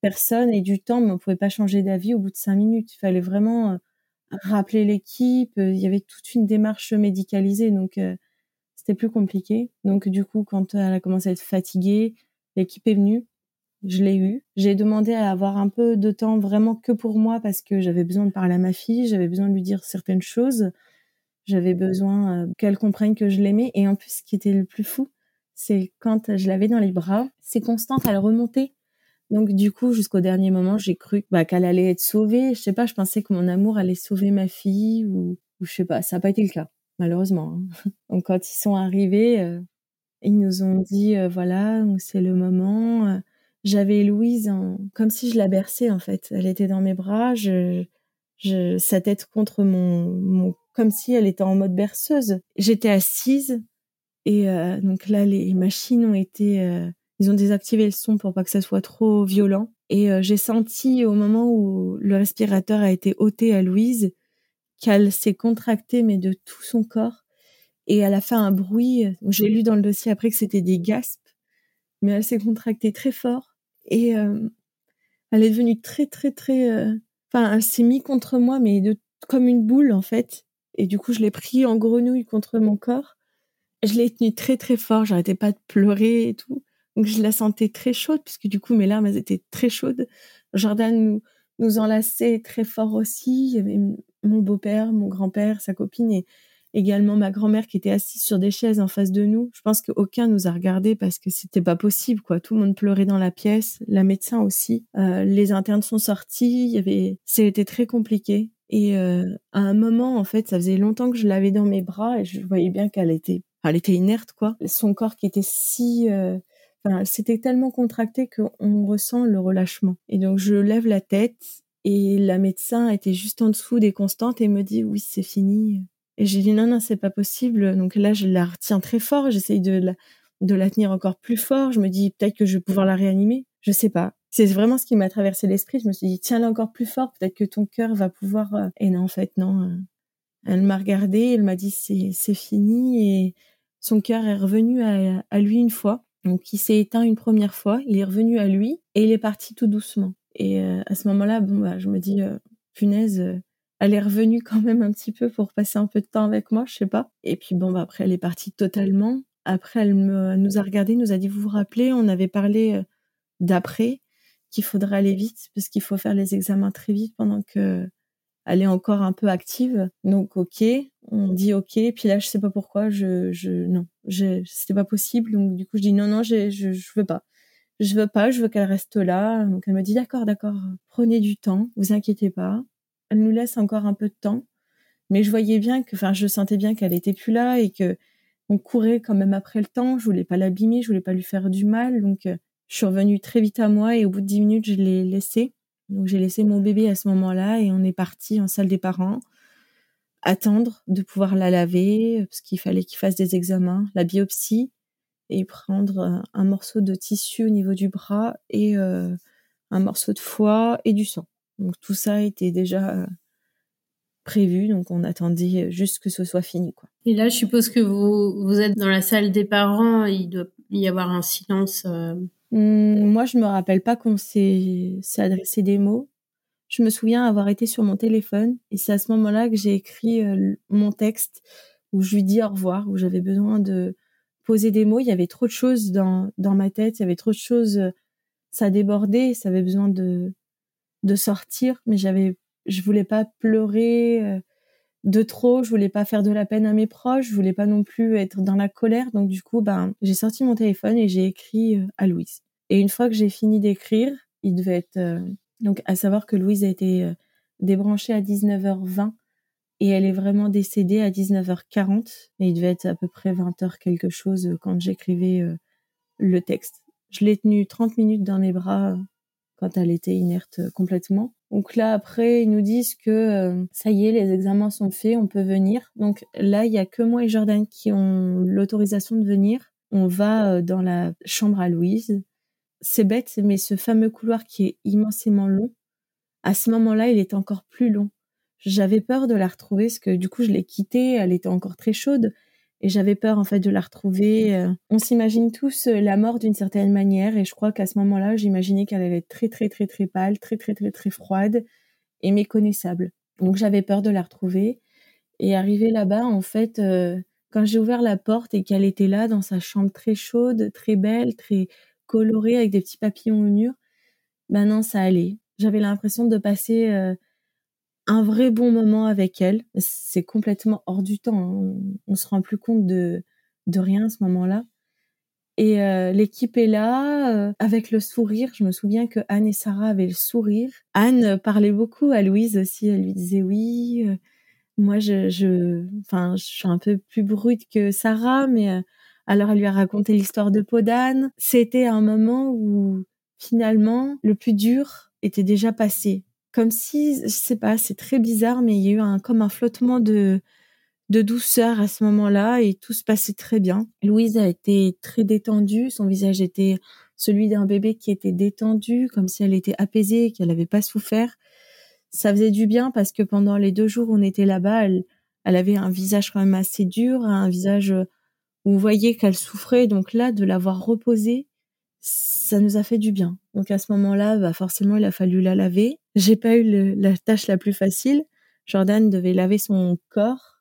personne et du temps, mais on pouvait pas changer d'avis au bout de cinq minutes. Il fallait vraiment euh, rappeler l'équipe. Euh, il y avait toute une démarche médicalisée, donc euh, c'était plus compliqué. Donc du coup, quand elle a commencé à être fatiguée, l'équipe est venue. Je l'ai eu. J'ai demandé à avoir un peu de temps vraiment que pour moi parce que j'avais besoin de parler à ma fille, j'avais besoin de lui dire certaines choses, j'avais besoin qu'elle comprenne que je l'aimais. Et en plus, ce qui était le plus fou, c'est quand je l'avais dans les bras, c'est Constante, elle remontait donc du coup, jusqu'au dernier moment, j'ai cru bah, qu'elle allait être sauvée. Je sais pas, je pensais que mon amour allait sauver ma fille ou, ou je sais pas. Ça n'a pas été le cas, malheureusement. Hein. Donc quand ils sont arrivés, euh, ils nous ont dit euh, voilà, c'est le moment. Euh, j'avais Louise en... comme si je la berçais en fait. Elle était dans mes bras, je, je... sa tête contre mon, mon, comme si elle était en mode berceuse. J'étais assise et donc là les machines ont été ils ont désactivé le son pour pas que ça soit trop violent. Et euh, j'ai senti au moment où le respirateur a été ôté à Louise qu'elle s'est contractée, mais de tout son corps. Et elle a fait un bruit. J'ai lu dans le dossier après que c'était des gaspes, mais elle s'est contractée très fort. Et euh, elle est devenue très, très, très. Euh, enfin, elle s'est mise contre moi, mais de, comme une boule, en fait. Et du coup, je l'ai pris en grenouille contre mon corps. Je l'ai tenue très, très fort. J'arrêtais pas de pleurer et tout. Donc, je la sentais très chaude, puisque du coup, mes larmes, étaient très chaudes. Jordan nous, nous enlaçait très fort aussi. Il y avait mon beau-père, mon grand-père, sa copine et également ma grand-mère qui était assise sur des chaises en face de nous. Je pense qu'aucun nous a regardé parce que c'était pas possible, quoi. Tout le monde pleurait dans la pièce, la médecin aussi. Euh, les internes sont sortis. Avait, c'était très compliqué. Et euh, à un moment, en fait, ça faisait longtemps que je l'avais dans mes bras et je voyais bien qu'elle était, elle était inerte, quoi. Son corps qui était si, euh, enfin, c'était tellement contracté qu'on ressent le relâchement. Et donc, je lève la tête et la médecin était juste en dessous des constantes et me dit oui, c'est fini. Et j'ai dit non, non, c'est pas possible. Donc là, je la retiens très fort. J'essaye de la, de la tenir encore plus fort. Je me dis peut-être que je vais pouvoir la réanimer. Je sais pas. C'est vraiment ce qui m'a traversé l'esprit. Je me suis dit tiens-la encore plus fort. Peut-être que ton cœur va pouvoir. Euh. Et non, en fait, non. Euh. Elle m'a regardée. Elle m'a dit c'est fini. Et son cœur est revenu à lui une fois. Donc il s'est éteint une première fois. Il est revenu à lui et il est parti tout doucement. Et euh, à ce moment-là, bon, bah, je me dis punaise elle est revenue quand même un petit peu pour passer un peu de temps avec moi, je sais pas. Et puis bon, bah après, elle est partie totalement. Après, elle, nous a regardé, nous a dit, vous vous rappelez, on avait parlé euh, d'après, qu'il faudrait aller vite, parce qu'il faut faire les examens très vite pendant que elle est encore un peu active. Donc, ok, on dit ok. Puis là, je sais pas pourquoi, je, je, non, c'était pas possible. Donc, du coup, je dis non, non, je, je, je veux pas. Je veux pas, je veux qu'elle reste là. Donc, elle me dit d'accord, d'accord, prenez du temps, vous inquiétez pas elle nous laisse encore un peu de temps. Mais je voyais bien que, enfin, je sentais bien qu'elle était plus là et que on courait quand même après le temps. Je voulais pas l'abîmer, je voulais pas lui faire du mal. Donc, euh, je suis revenue très vite à moi et au bout de dix minutes, je l'ai laissé. Donc, j'ai laissé mon bébé à ce moment-là et on est parti en salle des parents attendre de pouvoir la laver parce qu'il fallait qu'il fasse des examens, la biopsie et prendre euh, un morceau de tissu au niveau du bras et euh, un morceau de foie et du sang. Donc tout ça était déjà euh, prévu, donc on attendait juste que ce soit fini. Quoi. Et là, je suppose que vous, vous êtes dans la salle des parents, il doit y avoir un silence. Euh... Mmh, moi, je me rappelle pas qu'on s'est adressé des mots. Je me souviens avoir été sur mon téléphone et c'est à ce moment-là que j'ai écrit euh, mon texte où je lui dis au revoir, où j'avais besoin de poser des mots. Il y avait trop de choses dans, dans ma tête, il y avait trop de choses, euh, ça débordait, ça avait besoin de, de sortir, mais j'avais, je voulais pas pleurer euh, de trop, je voulais pas faire de la peine à mes proches, je voulais pas non plus être dans la colère, donc du coup, ben, j'ai sorti mon téléphone et j'ai écrit euh, à Louise. Et une fois que j'ai fini d'écrire, il devait être, euh, donc à savoir que Louise a été débranchée à 19h20 et elle est vraiment décédée à 19h40 et il devait être à peu près 20h quelque chose quand j'écrivais le texte. Je l'ai tenu 30 minutes dans mes bras quand elle était inerte complètement. Donc là, après, ils nous disent que euh, ça y est, les examens sont faits, on peut venir. Donc là, il y a que moi et Jordan qui ont l'autorisation de venir. On va euh, dans la chambre à Louise. C'est bête, mais ce fameux couloir qui est immensément long, à ce moment-là, il est encore plus long. J'avais peur de la retrouver parce que du coup, je l'ai quittée, elle était encore très chaude et j'avais peur en fait de la retrouver. Euh. On s'imagine tous euh, la mort d'une certaine manière et je crois qu'à ce moment-là, j'imaginais qu'elle allait être très très très très pâle, très très très très froide et méconnaissable. Donc j'avais peur de la retrouver et arrivé là-bas en fait euh, quand j'ai ouvert la porte et qu'elle était là dans sa chambre très chaude, très belle, très colorée avec des petits papillons au mur, ben non, ça allait. J'avais l'impression de passer un vrai bon moment avec elle. C'est complètement hors du temps. Hein. On, se rend plus compte de, de rien à ce moment-là. Et euh, l'équipe est là euh, avec le sourire. Je me souviens que Anne et Sarah avaient le sourire. Anne parlait beaucoup à Louise aussi. Elle lui disait oui. Euh, moi, je, je, enfin, je suis un peu plus brute que Sarah, mais alors elle lui a raconté l'histoire de Podane. C'était un moment où finalement le plus dur était déjà passé comme si, je sais pas, c'est très bizarre, mais il y a eu un, comme un flottement de, de douceur à ce moment-là et tout se passait très bien. Louise a été très détendue, son visage était celui d'un bébé qui était détendu, comme si elle était apaisée, qu'elle n'avait pas souffert. ça faisait du bien parce que pendant les deux jours où on était là-bas, elle, elle avait un visage quand même assez dur, un visage où on voyait qu'elle souffrait. Donc là, de l'avoir reposée, ça nous a fait du bien. Donc à ce moment-là, bah forcément, il a fallu la laver. J'ai pas eu la tâche la plus facile. Jordan devait laver son corps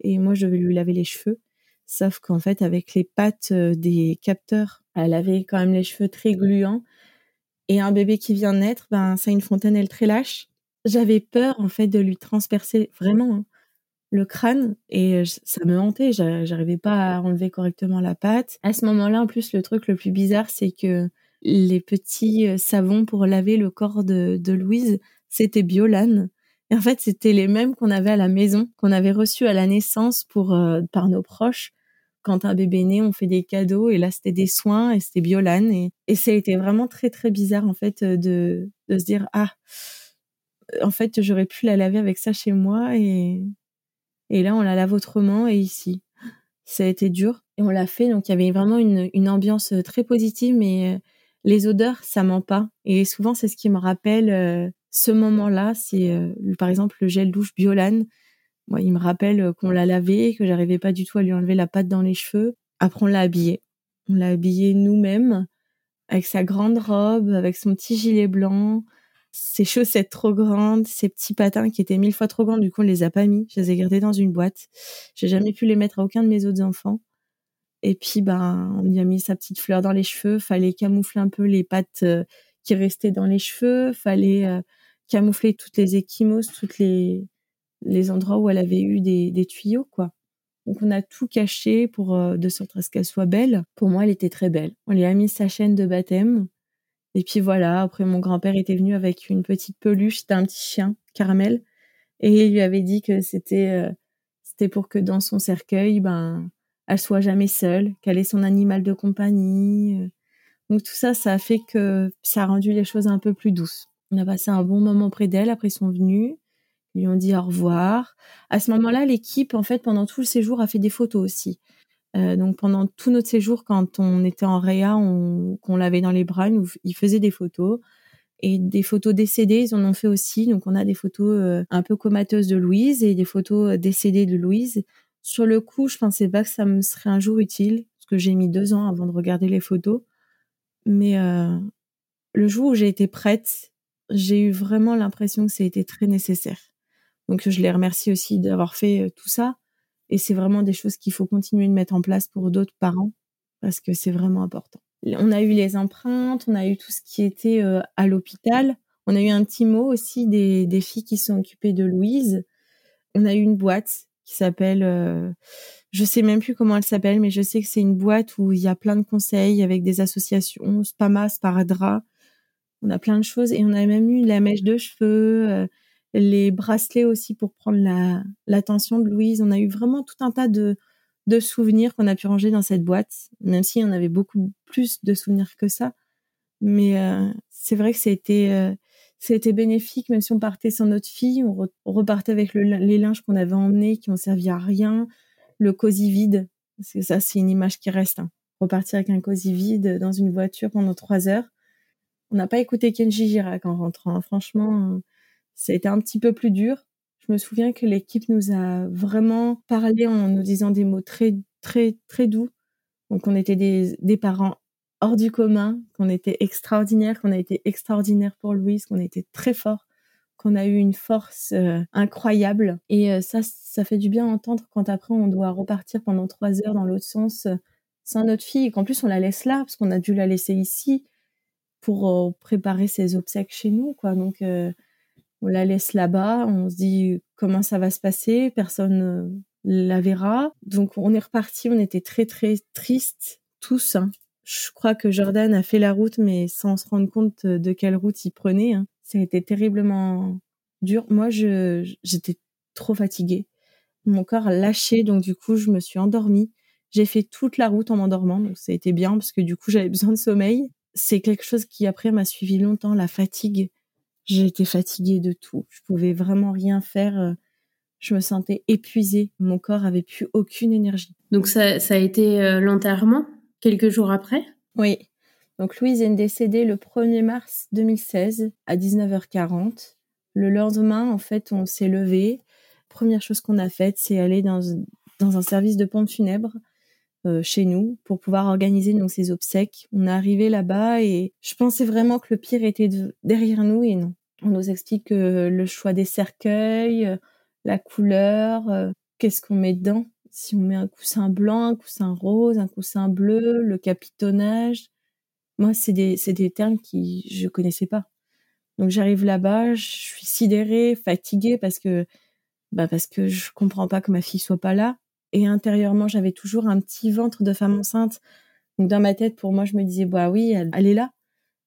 et moi, je devais lui laver les cheveux. Sauf qu'en fait, avec les pattes euh, des capteurs, elle avait quand même les cheveux très gluants. Et un bébé qui vient naître, ben, ça une fontanelle très lâche. J'avais peur, en fait, de lui transpercer vraiment hein, le crâne et euh, ça me hantait. J'arrivais pas à enlever correctement la pâte. À ce moment-là, en plus, le truc le plus bizarre, c'est que les petits euh, savons pour laver le corps de, Louise, c'était Biolane. Et en fait, c'était les mêmes qu'on avait à la maison, qu'on avait reçus à la naissance pour euh, par nos proches. Quand un bébé naît, on fait des cadeaux et là c'était des soins et c'était Biolane et, ça a été vraiment très très bizarre en fait de de se dire ah en fait j'aurais pu la laver avec ça chez moi et là on la lave autrement et ici ça a été dur et on l'a fait donc il y avait vraiment une ambiance très positive mais euh, les odeurs ça ment pas et souvent c'est ce qui me rappelle euh, ce moment-là, c'est euh, par exemple le gel douche Biolane. Moi, il me rappelle euh, qu'on l'a lavé, que j'arrivais pas du tout à lui enlever la pâte dans les cheveux. Après, on l'a habillé. On l'a habillé nous-mêmes, avec sa grande robe, avec son petit gilet blanc, ses chaussettes trop grandes, ses petits patins qui étaient mille fois trop grands. Du coup, on les a pas mis. Je les ai gardés dans une boîte. J'ai jamais pu les mettre à aucun de mes autres enfants. Et puis, ben, on y a mis sa petite fleur dans les cheveux. Fallait camoufler un peu les pattes euh, qui restaient dans les cheveux. Fallait camoufler toutes les échymoses, toutes les les endroits où elle avait eu des, des tuyaux, quoi. Donc on a tout caché pour euh, de sorte à ce qu'elle soit belle. Pour moi, elle était très belle. On lui a mis sa chaîne de baptême. Et puis voilà, après mon grand-père était venu avec une petite peluche d'un petit chien, caramel, et il lui avait dit que c'était euh, c'était pour que dans son cercueil, ben elle soit jamais seule, qu'elle ait son animal de compagnie. Euh. Donc tout ça, ça a fait que ça a rendu les choses un peu plus douces. On a passé un bon moment près d'elle. Après, ils sont venus. Ils lui ont dit au revoir. À ce moment-là, l'équipe, en fait, pendant tout le séjour, a fait des photos aussi. Euh, donc pendant tout notre séjour, quand on était en réa, on, qu'on l'avait dans les bras, nous, ils faisaient des photos et des photos décédées, ils en ont fait aussi. Donc on a des photos euh, un peu comateuses de Louise et des photos euh, décédées de Louise. Sur le coup, je pensais pas que ça me serait un jour utile parce que j'ai mis deux ans avant de regarder les photos. Mais euh, le jour où j'ai été prête j'ai eu vraiment l'impression que ça a été très nécessaire. Donc je les remercie aussi d'avoir fait tout ça. Et c'est vraiment des choses qu'il faut continuer de mettre en place pour d'autres parents parce que c'est vraiment important. On a eu les empreintes, on a eu tout ce qui était euh, à l'hôpital. On a eu un petit mot aussi des, filles qui sont occupées de Louise. On a eu une boîte qui s'appelle, euh, je sais même plus comment elle s'appelle, mais je sais que c'est une boîte où il y a plein de conseils avec des associations, Spama, Sparadra, on a plein de choses et on a même eu la mèche de cheveux, euh, les bracelets aussi pour prendre la l'attention de Louise. On a eu vraiment tout un tas de souvenirs qu'on a pu ranger dans cette boîte, même si on avait beaucoup plus de souvenirs que ça. Mais euh, c'est vrai que c'était euh, bénéfique, même si on partait sans notre fille, on, repartait avec les linges qu'on avait emmenés, qui ont servi à rien, le cosy vide, parce que ça c'est une image qui reste. Hein. Repartir avec un cosy vide dans une voiture pendant trois heures, on n'a pas écouté Kenji Girac en rentrant. Franchement, ça a été un petit peu plus dur. Je me souviens que l'équipe nous a vraiment parlé en nous disant des mots très, très, très doux. Donc, on était des, parents hors du commun, qu'on était extraordinaires, qu'on a été extraordinaires pour Louise, qu'on était très forts, qu'on a eu une force euh, incroyable. Et euh, ça, ça fait du bien entendre quand après on doit repartir pendant trois heures dans l'autre sens euh, sans notre fille, qu'en plus on la laisse là, parce qu'on a dû la laisser ici pour préparer ses obsèques chez nous, quoi. Donc, on la laisse là-bas, on se dit comment ça va se passer, personne euh, la verra. Donc, on est reparti, on était très, très tristes, tous. Hein. Je crois que Jordan a fait la route, mais sans se rendre compte de quelle route il prenait. Hein. Ça a été terriblement dur. Moi, j'étais trop fatiguée. Mon corps lâché, donc du coup, je me suis endormie. J'ai fait toute la route en m'endormant, donc ça a été bien parce que du coup, j'avais besoin de sommeil c'est quelque chose qui après m'a suivi longtemps, la fatigue. J'ai été fatiguée de tout. Je pouvais vraiment rien faire. Euh, je me sentais épuisée. Mon corps avait plus aucune énergie. Donc ça, ça a été euh, l'enterrement quelques jours après? Oui. Donc Louise est décédée le 1er mars 2016 à 19h40. Le lendemain, en fait, on s'est levé. Première chose qu'on a faite, c'est aller dans, dans un service de pompe funèbre euh, chez nous pour pouvoir organiser donc ces obsèques. On est arrivé là-bas et je pensais vraiment que le pire était derrière nous et non. On nous explique le choix des cercueils, euh, la couleur, euh, qu'est-ce qu'on met dedans. Si on met un coussin blanc, un coussin rose, un coussin bleu, le capitonnage. Moi, c'est des, des termes qui je connaissais pas. Donc j'arrive là-bas, je suis sidérée, fatiguée parce que bah parce que je comprends pas que ma fille soit pas là et intérieurement, j'avais toujours un petit ventre de femme enceinte. Donc dans ma tête, pour moi, je me disais, bah oui, elle, est là.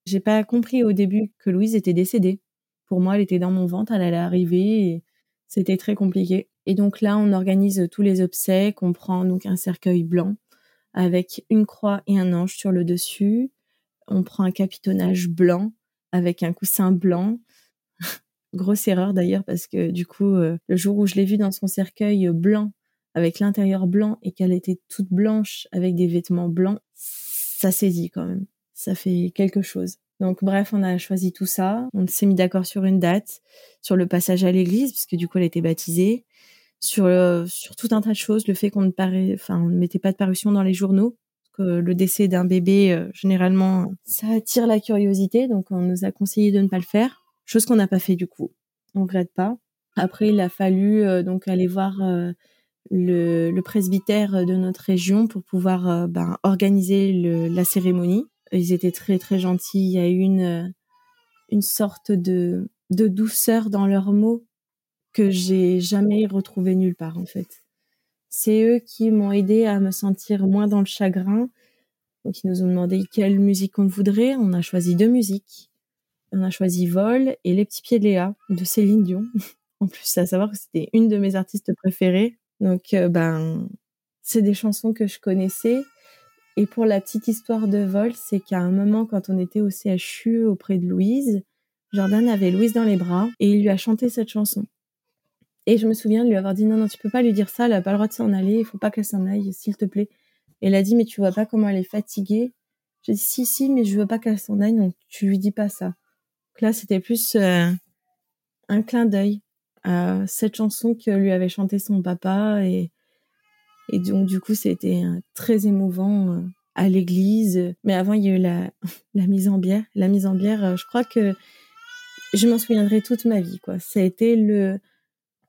J'ai pas compris au début que Louise était décédée. Pour moi, elle était dans mon ventre, elle allait arriver et c'était très compliqué. Et donc là, on organise tous les obsèques. On prend donc un cercueil blanc avec une croix et un ange sur le dessus. On prend un capitonnage blanc avec un coussin blanc. Grosse erreur d'ailleurs parce que du coup, euh, le jour où je l'ai vue dans son cercueil blanc avec l'intérieur blanc et qu'elle était toute blanche avec des vêtements blancs, ça saisit quand même. Ça fait quelque chose. Donc bref, on a choisi tout ça. On s'est mis d'accord sur une date, sur le passage à l'église, puisque du coup elle était baptisée, sur euh, sur tout un tas de choses, le fait qu'on ne ne mettait pas de parution dans les journaux, que le décès d'un bébé euh, généralement ça attire la curiosité, donc on nous a conseillé de ne pas le faire, chose qu'on n'a pas fait du coup. On regrette pas. Après, il a fallu euh, donc aller voir le, presbytère de notre région pour pouvoir euh, ben, organiser la cérémonie. Ils étaient très très gentils. Il y a eu une, euh, une sorte de, douceur dans leurs mots que j'ai jamais retrouvé nulle part en fait. C'est eux qui m'ont aidé à me sentir moins dans le chagrin. Donc ils nous ont demandé quelle musique on voudrait. On a choisi deux musiques. On a choisi Vol et Les petits pieds de Léa de Céline Dion. en plus, à savoir que c'était une de mes artistes préférées. Donc, euh, ben, c'est des chansons que je connaissais. Et pour la petite histoire de vol, c'est qu'à un moment, quand on était au CHU auprès de Louise, Jordan avait Louise dans les bras et il lui a chanté cette chanson. Et je me souviens de lui avoir dit non, non, tu peux pas lui dire ça, elle a pas le droit de s'en aller, il faut pas qu'elle s'en aille, s'il te plaît. Et elle a dit, mais tu vois pas comment elle est fatiguée. J'ai dit, si, si, mais je veux pas qu'elle s'en aille, donc tu lui dis pas ça. Donc là, c'était plus euh, un clin d'œil cette chanson que lui avait chanté son papa et et donc du coup c'était très émouvant euh, à l'église. Mais avant il y a eu la mise en bière. La mise en bière euh, je crois que je m'en souviendrai toute ma vie quoi. Ça a été le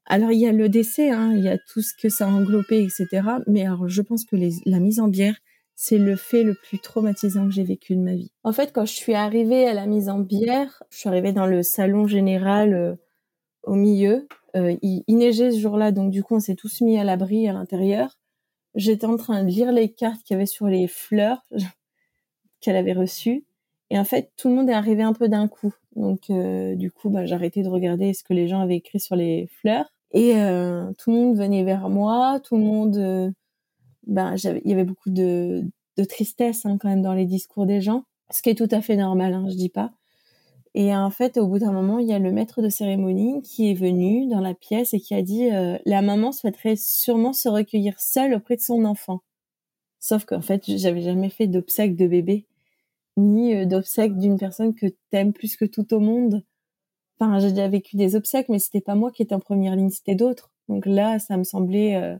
alors il y a le décès hein, il y a tout ce que ça a englobé etc mais alors je pense que la mise en bière c'est le fait le plus traumatisant que j'ai vécu de ma vie. En fait, quand je suis arrivée à la mise en bière, je suis arrivée dans le salon général euh, au milieu. Euh, il, neigeait ce jour-là, donc du coup, on s'est tous mis à l'abri à l'intérieur. J'étais en train de lire les cartes qu'il y avait sur les fleurs qu'elle avait reçues. Et en fait, tout le monde est arrivé un peu d'un coup. Donc, euh, du coup, bah, arrêté de regarder ce que les gens avaient écrit sur les fleurs. Et euh, tout le monde venait vers moi. Tout le monde... ben, il y avait beaucoup de, de tristesse hein, quand même dans les discours des gens. Ce qui est tout à fait normal, hein, je dis pas. Et en fait, au bout d'un moment, il y a le maître de cérémonie qui est venu dans la pièce et qui a dit euh, la maman souhaiterait sûrement se recueillir seule auprès de son enfant. Sauf qu'en fait, j'avais jamais fait d'obsèque de bébé, ni euh, d'obsèque d'une personne que t'aimes plus que tout au monde. Enfin, j'ai déjà vécu des obsèques, mais c'était pas moi qui étais en première ligne, c'était d'autres. Donc là, ça me semblait, euh,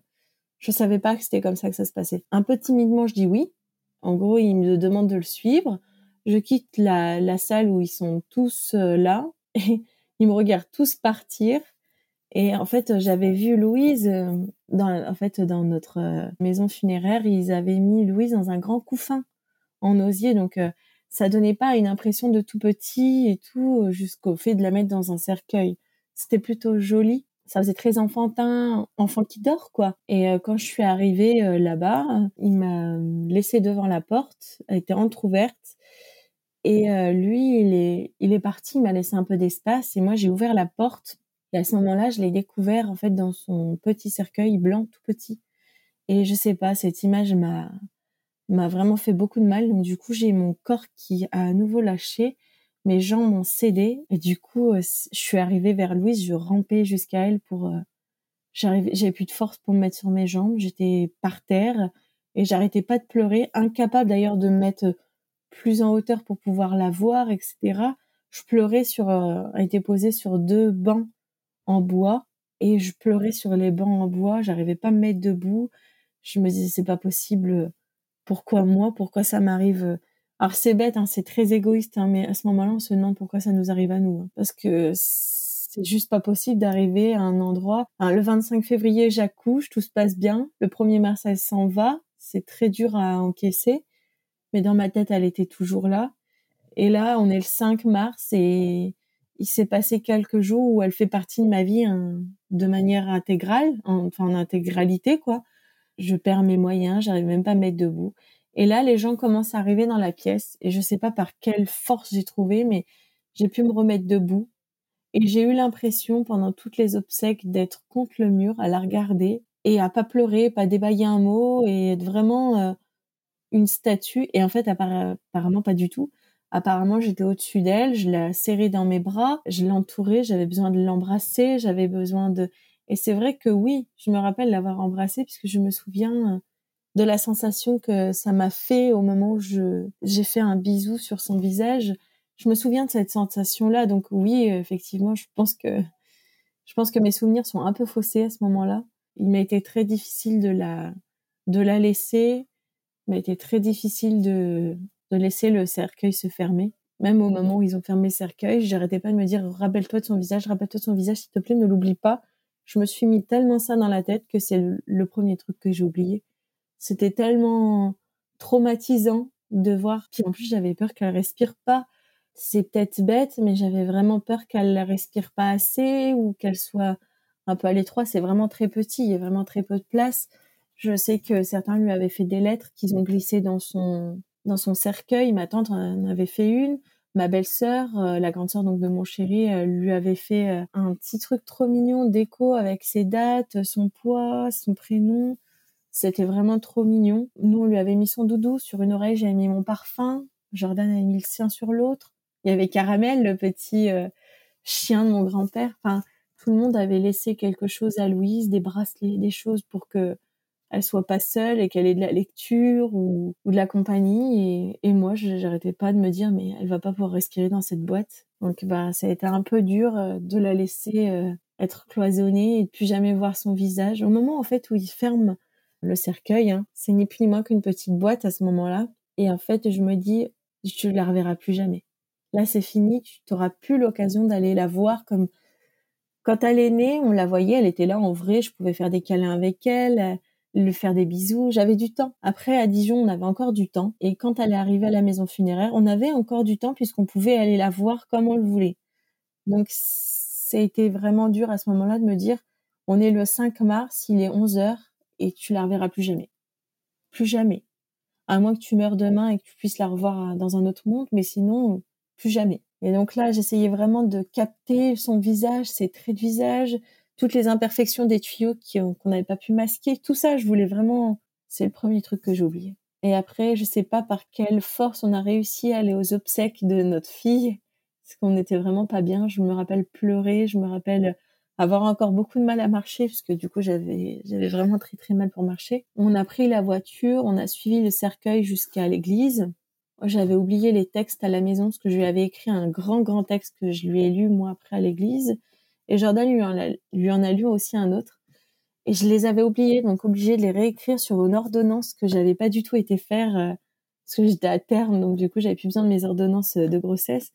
je savais pas que c'était comme ça que ça se passait. Un peu timidement, je dis oui. En gros, il me demande de le suivre je quitte la, salle où ils sont tous euh, là et ils me regardent tous partir. Et en fait, j'avais vu Louise euh, dans, en fait, dans notre euh, maison funéraire, ils avaient mis Louise dans un grand couffin en osier, donc ça donnait pas une impression de tout petit et tout jusqu'au fait de la mettre dans un cercueil. C'était plutôt joli. Ça faisait très enfantin, enfant qui dort quoi. Et quand je suis arrivée là-bas, il m'a laissé devant la porte, elle était entrouverte et euh, lui, il est, il est parti, il m'a laissé un peu d'espace et moi j'ai ouvert la porte. Et à ce moment-là, je l'ai découvert en fait dans son petit cercueil blanc, tout petit. Et je sais pas, cette image m'a m'a vraiment fait beaucoup de mal. Donc du coup, j'ai mon corps qui a à nouveau lâché, mes jambes m'ont cédé et du coup, euh, je suis arrivée vers Louise, je rampais jusqu'à elle pour euh, j'avais plus de force pour me mettre sur mes jambes, j'étais par terre et j'arrêtais pas de pleurer, incapable d'ailleurs de me mettre plus en hauteur pour pouvoir la voir, etc. je pleurais sur, euh, a été posée sur deux bancs en bois et je pleurais sur les bancs en bois. J'arrivais pas à me mettre debout. Je me disais c'est pas possible. Pourquoi moi? Pourquoi ça m'arrive? Alors c'est bête, hein, c'est très égoïste, hein, mais à ce moment-là, on se demande pourquoi ça nous arrive à nous, hein. parce que c'est juste pas possible d'arriver à un endroit. le 25 février, j'accouche, tout se passe bien. Le 1er mars, elle s'en va. C'est très dur à encaisser, mais dans ma tête, elle était toujours là. Et là, on est le 5 mars et il s'est passé quelques jours où elle fait partie de ma vie hein, de manière intégrale, enfin en intégralité quoi. Je perds mes moyens, j'arrive même pas à me mettre debout. Et là, les gens commencent à arriver dans la pièce et je sais pas par quelle force j'ai trouvé, mais j'ai pu me remettre debout. Et j'ai eu l'impression pendant toutes les obsèques d'être contre le mur, à la regarder et à pas pleurer, pas débailler un mot et être vraiment euh, une statue. Et en fait, apparemment pas du tout. Apparemment, j'étais au-dessus d'elle, je l'ai serrée dans mes bras, je l'entourais, j'avais besoin de l'embrasser, j'avais besoin de... Et c'est vrai que oui, je me rappelle l'avoir embrassée puisque je me souviens euh, de la sensation que ça m'a fait au moment où je j'ai fait un bisou sur son visage. Je me souviens de cette sensation-là, donc oui, effectivement, je pense que je pense que mes souvenirs sont un peu faussés à ce moment-là. Il m'a été très difficile de la de la laisser, m'a été très difficile de de laisser le cercueil se fermer. Même au moment où ils ont fermé le cercueil, j'arrêtais pas de me dire rappelle-toi de son visage, rappelle-toi de son visage, s'il te plaît, ne l'oublie pas. Je me suis mis tellement ça dans la tête que c'est le, premier truc que j'ai oublié. C'était tellement traumatisant de voir. Puis en plus, j'avais peur qu'elle respire pas. C'est peut-être bête, mais j'avais vraiment peur qu'elle ne respire pas assez ou qu'elle soit un peu à l'étroit. C'est vraiment très petit, il y a vraiment très peu de place. Je sais que certains lui avaient fait des lettres qu'ils ont glissées dans son dans son cercueil. Ma tante en avait fait une. Ma belle-sœur, euh, la grande sœur donc de mon chéri, euh, lui avait fait euh, un petit truc trop mignon déco avec ses dates, son poids, son prénom. C'était vraiment trop mignon. Nous, on lui avait mis son doudou sur une oreille, j'avais mis mon parfum. Jordan avait mis le sien sur l'autre. Il y avait Caramel, le petit chien de mon grand-père. Enfin, tout le monde avait laissé quelque chose à Louise, des bracelets, des choses pour que elle soit pas seule et qu'elle ait de la lecture ou, de la compagnie. Et, et moi, j'arrêtais pas de me dire, mais elle va pas pouvoir respirer dans cette boîte. Donc, bah, ça a été un peu dur euh, de la laisser euh, être cloisonnée et de plus jamais voir son visage. Au moment, en fait, où il ferme le cercueil, hein, c'est ni plus ni moins qu'une petite boîte à ce moment-là. Et en fait, je me dis, tu la reverras plus jamais. Là, c'est fini, tu n'auras plus l'occasion d'aller la voir comme quand elle est née, on la voyait, elle était là en vrai, je pouvais faire des câlins avec elle, lui faire des bisous. J'avais du temps. Après, à Dijon, on avait encore du temps. Et quand elle est arrivée à la maison funéraire, on avait encore du temps puisqu'on pouvait aller la voir comme on le voulait. Donc, ça a été vraiment dur à ce moment-là de me dire, on est le 5 mars, il est 11 heures et tu la reverras plus jamais. Plus jamais. À moins que tu meurs demain et que tu puisses la revoir dans un autre monde, mais sinon, plus jamais. Et donc là, j'essayais vraiment de capter son visage, ses traits de visage, toutes les imperfections des tuyaux qu'on n'avait pas pu masquer, tout ça, je voulais vraiment. C'est le premier truc que j'ai oublié. Et après, je sais pas par quelle force on a réussi à aller aux obsèques de notre fille, parce qu'on n'était vraiment pas bien. Je me rappelle pleurer, je me rappelle avoir encore beaucoup de mal à marcher, parce que du coup, j'avais, j'avais vraiment très très mal pour marcher. On a pris la voiture, on a suivi le cercueil jusqu'à l'église. J'avais oublié les textes à la maison, parce que je lui avais écrit un grand grand texte que je lui ai lu moi après à l'église. Et Jordan lui en, a, lu aussi un autre. Et je les avais oubliés, donc obligée de les réécrire sur une ordonnance que j'avais pas du tout été faire euh, parce que j'étais à terme, donc du coup j'avais plus besoin de mes ordonnances euh, de grossesse.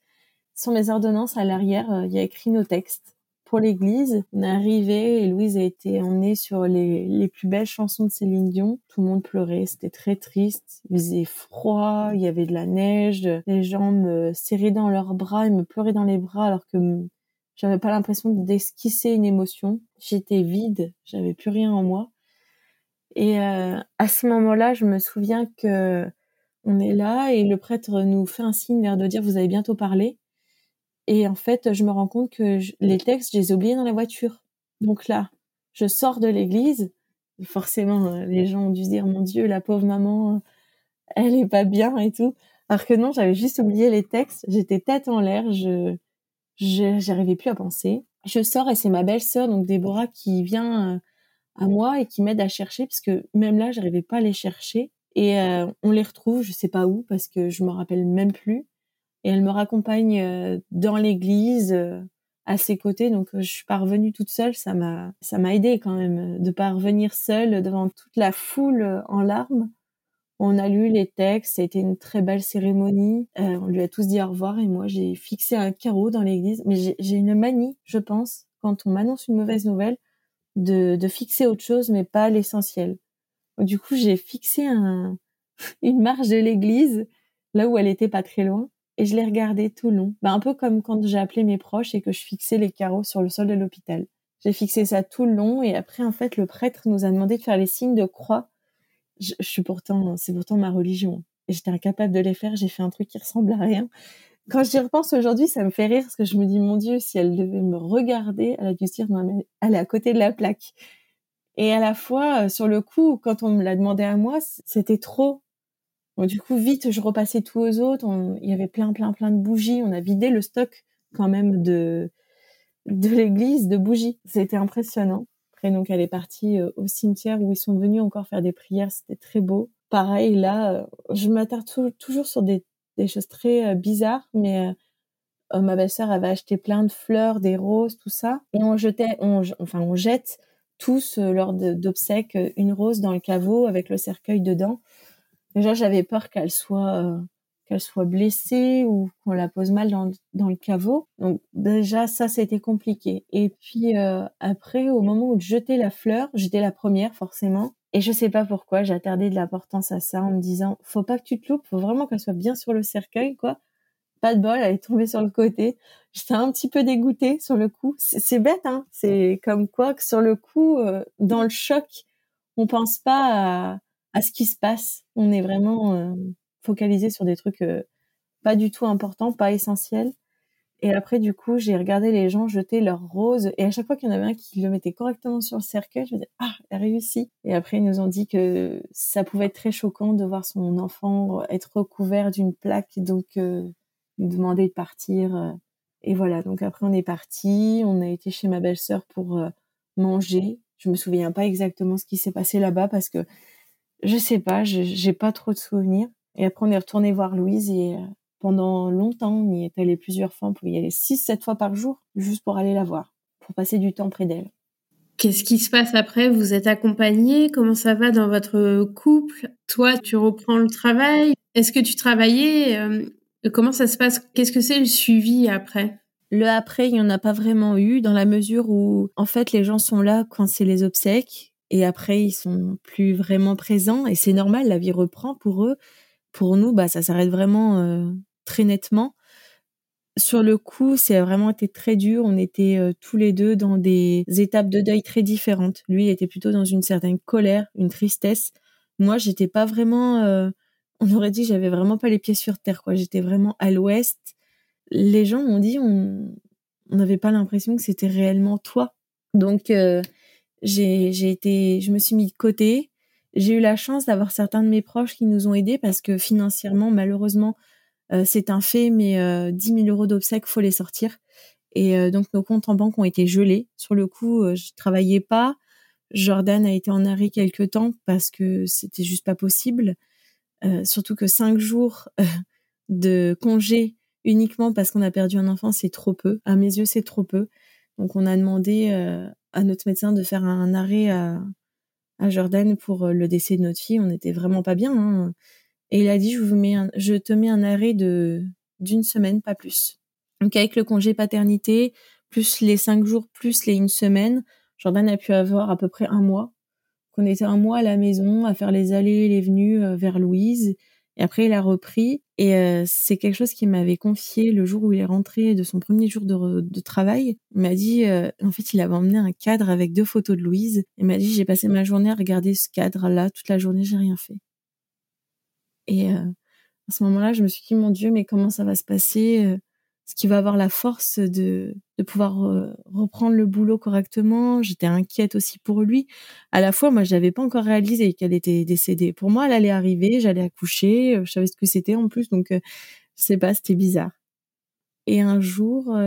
Sur mes ordonnances à l'arrière, euh, il y a écrit nos textes pour l'église. On est arrivé et Louise a été emmenée sur les, les plus belles chansons de Céline Dion. Tout le monde pleurait, c'était très triste. Il faisait froid, il y avait de la neige, les gens me serraient dans leurs bras et me pleuraient dans les bras alors que j'avais pas l'impression d'esquisser une émotion. J'étais vide, j'avais plus rien en moi. Et euh, à ce moment-là, je me souviens que on est là et le prêtre nous fait un signe vers de dire vous allez bientôt parler. Et en fait, je me rends compte que les textes, je les ai oubliés dans la voiture. Donc là, je sors de l'église. Forcément, euh, les gens ont dû se dire mon Dieu, la pauvre maman, elle est pas bien et tout. Alors que non, j'avais juste oublié les textes. J'étais tête en l'air. Je j'arrivais plus à penser. Je sors et c'est ma belle-sœur, donc Déborah, qui vient euh, à moi et qui m'aide à chercher, parce que même là, j'arrivais pas à les chercher. Et euh, on les retrouve, je sais pas où, parce que je me rappelle même plus. et elle me raccompagne dans l'église à ses côtés. Donc je suis pas revenue toute seule, ça m'a ça m'a aidé quand même de pas revenir seule devant toute la foule en larmes. On a lu les textes, été une très belle cérémonie. Euh, on lui a tous dit au revoir et moi j'ai fixé un carreau dans l'église. Mais j'ai une manie, je pense, quand on m'annonce une mauvaise nouvelle, de, de fixer autre chose, mais pas l'essentiel. Du coup, j'ai fixé un, une marche de l'église là où elle était pas très loin et je l'ai regardée tout le long. Ben, un peu comme quand j'ai appelé mes proches et que je fixais les carreaux sur le sol de l'hôpital. J'ai fixé ça tout le long et après en fait le prêtre nous a demandé de faire les signes de croix je, suis pourtant, c'est pourtant ma religion. J'étais incapable de les faire. J'ai fait un truc qui ressemble à rien. Quand j'y repense aujourd'hui, ça me fait rire parce que je me dis, mon Dieu, si elle devait me regarder, elle a dû se dire, non, mais elle est à côté de la plaque. Et à la fois, euh, sur le coup, quand on me l'a demandé à moi, c'était trop. Donc, du coup, vite, je repassais tout aux autres. il y avait plein, plein, plein de bougies. On a vidé le stock quand même de, de l'église de bougies. C'était impressionnant donc, elle est partie euh, au cimetière où ils sont venus encore faire des prières. C'était très beau. Pareil, là, euh, je m'attarde toujours sur des, choses très euh, bizarres, mais ma belle-sœur avait acheté plein de fleurs, des roses, tout ça. Et on jetait, enfin, on jette tous lors d'obsèques une rose dans le caveau avec le cercueil dedans. Déjà, j'avais peur qu'elle soit qu'elle soit blessée ou qu'on la pose mal dans, dans le caveau. Donc déjà ça c'était compliqué. Et puis euh, après au moment où de jeter la fleur, j'étais la première forcément. Et je sais pas pourquoi j'ai attardé de l'importance à ça en me disant faut pas que tu te loupes, faut vraiment qu'elle soit bien sur le cercueil quoi. Pas de bol, elle est tombée sur le côté. J'étais un petit peu dégoûtée sur le coup. C'est bête hein, c'est comme quoi que sur le coup euh, dans le choc, on pense pas à, à, ce qui se passe. On est vraiment euh, focaliser sur des trucs euh, pas du tout importants, pas essentiels. Et après, du coup, j'ai regardé les gens jeter leurs roses. Et à chaque fois qu'il y en avait un qui le mettait correctement sur le cercueil, je me disais, ah, elle a réussi. Et après, ils nous ont dit que ça pouvait être très choquant de voir son enfant être recouvert d'une plaque. Donc, euh, demander de partir. Euh. Et voilà. Donc après, on est parti. On a été chez ma belle-sœur pour manger. Je me souviens pas exactement ce qui s'est passé là-bas parce que je sais pas, j'ai pas trop de souvenirs. Et après, on est retourné voir Louise et euh, pendant longtemps, on y est allé plusieurs fois. On pouvait y aller six, sept fois par jour juste pour aller la voir, pour passer du temps près d'elle. Qu'est-ce qui se passe après? Vous êtes accompagné Comment ça va dans votre couple? Toi, tu reprends le travail? Est-ce que tu travaillais? Euh, Comment ça se passe? Qu'est-ce que c'est le suivi après? Le après, il n'y en a pas vraiment eu dans la mesure où, en fait, les gens sont là quand c'est les obsèques et après, ils sont plus vraiment présents et c'est normal, la vie reprend pour eux pour nous, bah, ça s'arrête vraiment euh, très nettement. Sur le coup, c'est vraiment été très dur. On était euh, tous les deux dans des étapes de deuil très différentes. Lui était plutôt dans une certaine colère, une tristesse. Moi, j'étais pas vraiment. Euh, on aurait dit, j'avais vraiment pas les pieds sur terre. Quoi, j'étais vraiment à l'ouest. Les gens m'ont dit, on n'avait pas l'impression que c'était réellement toi. Donc, j'ai été, je me suis mis de côté. J'ai eu la chance d'avoir certains de mes proches qui nous ont aidés parce que financièrement, malheureusement, euh, c'est un fait, mais euh, 10 000 euros d'obsèques, faut les sortir. Et euh, donc nos comptes en banque ont été gelés. Sur le coup, euh, je travaillais pas. Jordan a été en arrêt quelques temps parce que c'était juste pas possible. surtout que cinq jours de congé uniquement parce qu'on a perdu un enfant, c'est trop peu. À mes yeux, c'est trop peu. Donc on a demandé à notre médecin de faire un arrêt à, à Jordan pour euh, le décès de notre fille. On n'était vraiment pas bien. Hein. Et il a dit, je, vous mets je te mets un arrêt de d'une semaine, pas plus. Donc avec le congé paternité, plus les cinq jours, plus les une semaine, Jordan a pu avoir à peu près un mois. Qu'on était un mois à la maison à faire les allées et les venues euh, vers Louise. Et après, il a repris. Et euh, c'est quelque chose qu'il m'avait confié le jour où il est rentré de son premier jour de, travail. Il m'a dit, euh, en fait, il avait emmené un cadre avec deux photos de Louise. Il m'a dit, j'ai passé ma journée à regarder ce cadre-là. Toute la journée, j'ai rien fait. Et euh, à ce moment-là, je me suis dit, mon Dieu, mais comment ça va se passer ce qui va avoir la force de, de pouvoir euh, reprendre le boulot correctement. J'étais inquiète aussi pour lui. À la fois, moi, je n'avais pas encore réalisé qu'elle était décédée. Pour moi, elle allait arriver, j'allais accoucher, euh, je savais ce que c'était en plus, donc euh, je sais pas, c'était bizarre. Et un jour,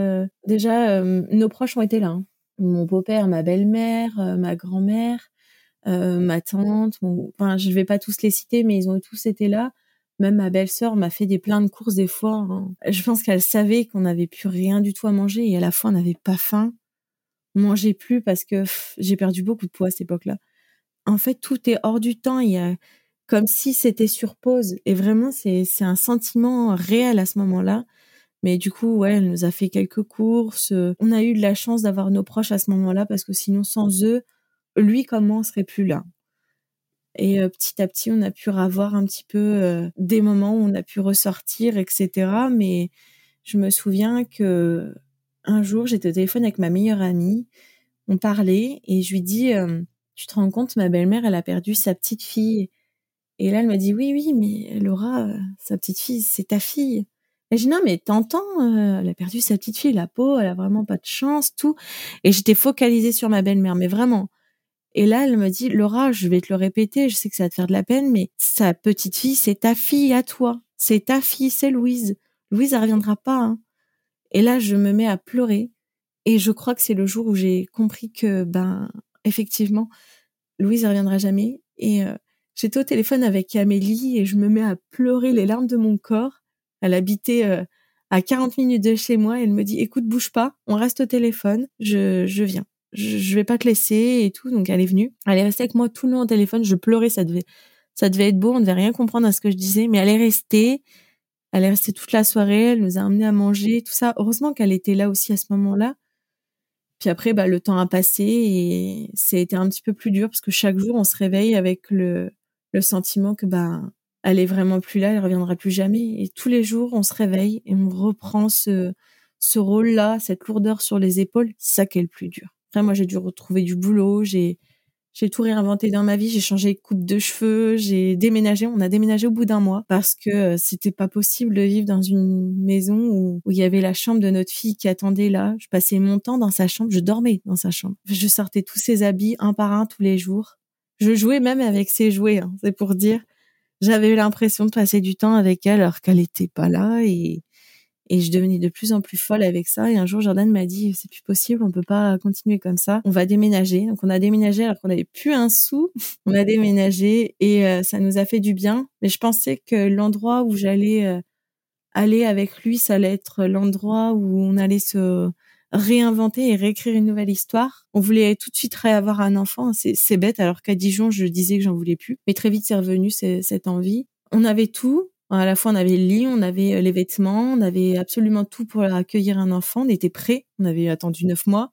déjà, nos proches ont été là. Hein. Mon beau-père, ma belle-mère, ma grand-mère, ma tante. Enfin, je vais pas tous les citer, mais ils ont tous été là Même ma belle-sœur m'a fait des pleins de courses des fois. Hein. Je pense qu'elle savait qu'on n'avait plus rien du tout à manger et à la fois on n'avait pas faim. On mangeait plus parce que j'ai perdu beaucoup de poids à cette époque-là. En fait, tout est hors du temps. Il y a comme si c'était sur pause. Et vraiment, c'est un sentiment réel à ce moment-là. Mais du coup, ouais, elle nous a fait quelques courses. On a eu de la chance d'avoir nos proches à ce moment-là parce que sinon, sans eux, lui, comment on serait plus là Et euh, petit à petit, on a pu avoir un petit peu euh, des moments où on a pu ressortir, etc. Mais je me souviens que un jour, j'étais au téléphone avec ma meilleure amie. On parlait et je lui dis, euh, tu te rends compte, ma belle-mère, elle a perdu sa petite fille. Et là, elle m'a dit, oui, oui, mais Laura, sa petite fille, c'est ta fille. Et je dis non mais t'entends, elle a perdu sa petite fille, la peau, elle a vraiment pas de chance, tout. Et j'étais focalisée sur ma belle-mère, mais vraiment. Et là, elle me dit Laura, je vais te le répéter, je sais que ça va te faire de la peine, mais sa petite fille, c'est ta fille à toi, c'est ta fille, c'est Louise. Louise, elle reviendra pas. Hein. Et là, je me mets à pleurer. Et je crois que c'est le jour où j'ai compris que, ben, effectivement, Louise, elle reviendra jamais. Et euh, j'étais au téléphone avec Amélie et je me mets à pleurer les larmes de mon corps. Elle habitait euh, à 40 minutes de chez moi. elle me dit, écoute, bouge pas, on reste au téléphone, je, je viens. Je, je vais pas te laisser et tout. Donc elle est venue. Elle est restée avec moi tout le long au téléphone. Je pleurais, ça devait, ça devait être beau. On devait rien comprendre à ce que je disais, mais elle est restée. Elle est restée toute la soirée. Elle nous a amené à manger, tout ça. Heureusement qu'elle était là aussi à ce moment-là. Puis après, bah, le temps a passé et c'était un petit peu plus dur parce que chaque jour, on se réveille avec le, le sentiment que, bah, elle est vraiment plus là, elle reviendra plus jamais. Et tous les jours, on se réveille et on reprend ce, ce rôle-là, cette lourdeur sur les épaules. C'est ça qui est le plus dur. Après, moi, j'ai dû retrouver du boulot, j'ai, j'ai tout réinventé dans ma vie, j'ai changé de coupe de cheveux, j'ai déménagé, on a déménagé au bout d'un mois parce que euh, c'était pas possible de vivre dans une maison où, où il y avait la chambre de notre fille qui attendait là. Je passais mon temps dans sa chambre, je dormais dans sa chambre. Je sortais tous ses habits un par un tous les jours. Je jouais même avec ses jouets, hein, c'est pour dire j'avais l'impression de passer du temps avec elle alors qu'elle était pas là et et je devenais de plus en plus folle avec ça. Et un jour, Jordan m'a dit, c'est plus possible, on peut pas continuer comme ça. On va déménager. Donc, on a déménagé alors qu'on avait plus un sou. On a déménagé et euh, ça nous a fait du bien. Mais je pensais que l'endroit où j'allais euh, aller avec lui, ça allait être l'endroit où on allait se réinventer et réécrire une nouvelle histoire. On voulait tout de suite réavoir un enfant. C'est bête, alors qu'à Dijon, je disais que j'en voulais plus. Mais très vite, c'est revenu cette envie. On avait tout. À la fois, on avait le lit, on avait euh, les vêtements, on avait absolument tout pour accueillir un enfant. On était prêts. On avait attendu neuf mois.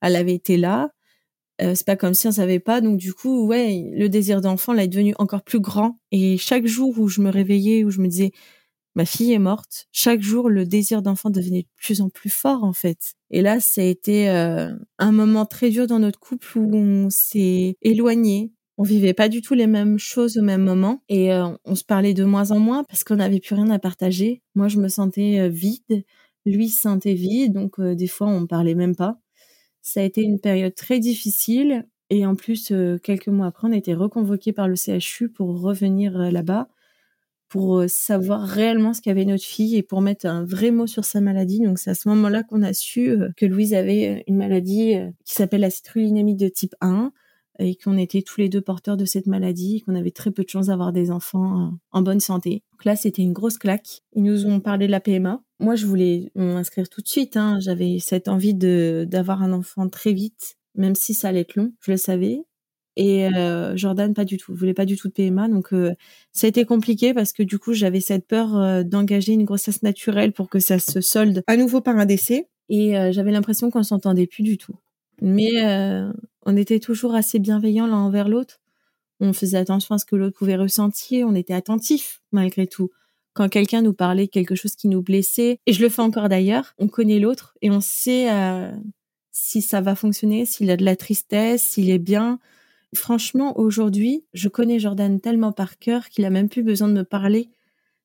Elle avait été là. Euh, c'est pas comme si on savait pas. Donc du coup, ouais, le désir d'enfant là est devenu encore plus grand. Et chaque jour où je me réveillais, où je me disais ma fille est morte. Chaque jour, le désir d'enfant devenait de plus en plus fort, en fait. Et là, ça a été euh, un moment très dur dans notre couple où on s'est éloigné. On vivait pas du tout les mêmes choses au même moment et euh, on se parlait de moins en moins parce qu'on n'avait plus rien à partager. Moi, je me sentais euh, vide, lui se sentait vide, donc des fois, on parlait même pas. Ça a été une période très difficile et en plus, quelques mois après, on a été reconvoqué par le CHU pour revenir là-bas pour euh, savoir réellement ce qu'avait notre fille et pour mettre un vrai mot sur sa maladie. Donc c'est à ce moment-là qu'on a su euh, que Louise avait euh, une maladie qui s'appelle la citrullinémie de type 1 et qu'on était tous les deux porteurs de cette maladie, qu'on avait très peu de chance d'avoir des enfants en bonne santé. Donc là, c'était une grosse claque. Ils nous ont parlé de la PMA. Moi, je voulais m'inscrire tout de suite. Hein. J'avais cette envie de d'avoir un enfant très vite, même si ça allait être long. Je le savais. Et euh, Jordan, pas du tout. Voulait pas du tout de PMA. Donc, euh, ça a été compliqué parce que du coup, j'avais cette peur euh, d'engager une grossesse naturelle pour que ça se solde à nouveau par un décès. Et j'avais l'impression qu'on s'entendait plus du tout. Mais on était toujours assez bienveillants l'un envers l'autre. On faisait attention à ce que l'autre pouvait ressentir. On était attentifs malgré tout. Quand quelqu'un nous parlait quelque chose qui nous blessait, et je le fais encore d'ailleurs, on connaît l'autre et on sait si ça va fonctionner, s'il a de la tristesse, s'il est bien, Franchement, aujourd'hui, je connais Jordan tellement par cœur qu'il a même plus besoin de me parler.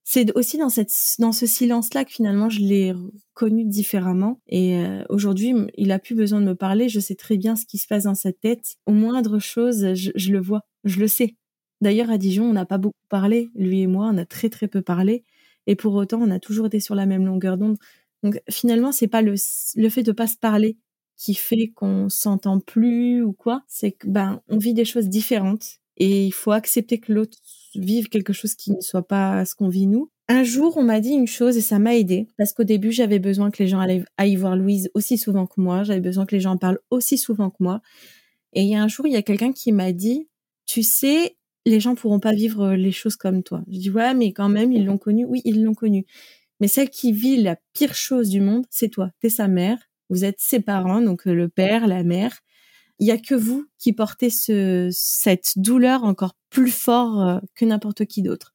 C'est aussi dans cette dans ce silence-là que finalement je l'ai connu différemment. Et euh, aujourd'hui, il a plus besoin de me parler. Je sais très bien ce qui se passe dans sa tête. Au moindre chose, je, le vois, je le sais. D'ailleurs, à Dijon, on n'a pas beaucoup parlé, lui et moi, on a très très peu parlé. Et pour autant, on a toujours été sur la même longueur d'onde. Donc finalement, c'est pas le, le fait de pas se parler qui fait qu'on s'entend plus ou quoi, c'est que ben on vit des choses différentes et il faut accepter que l'autre vive quelque chose qui ne soit pas ce qu'on vit nous. Un jour, on m'a dit une chose et ça m'a aidé parce qu'au début, j'avais besoin que les gens aillent voir Louise aussi souvent que moi. J'avais besoin que les gens parlent aussi souvent que moi. Et il y a un jour, il y a quelqu'un qui m'a dit, tu sais, les gens pourront pas vivre les choses comme toi. Je dis ouais, mais quand même, ils l'ont connu. Oui, ils l'ont connu. Mais celle qui vit la pire chose du monde, c'est toi. T'es sa mère. Vous êtes ses parents, donc le père, la mère il y a que vous qui portez ce, cette douleur encore plus fort euh, que n'importe qui d'autre.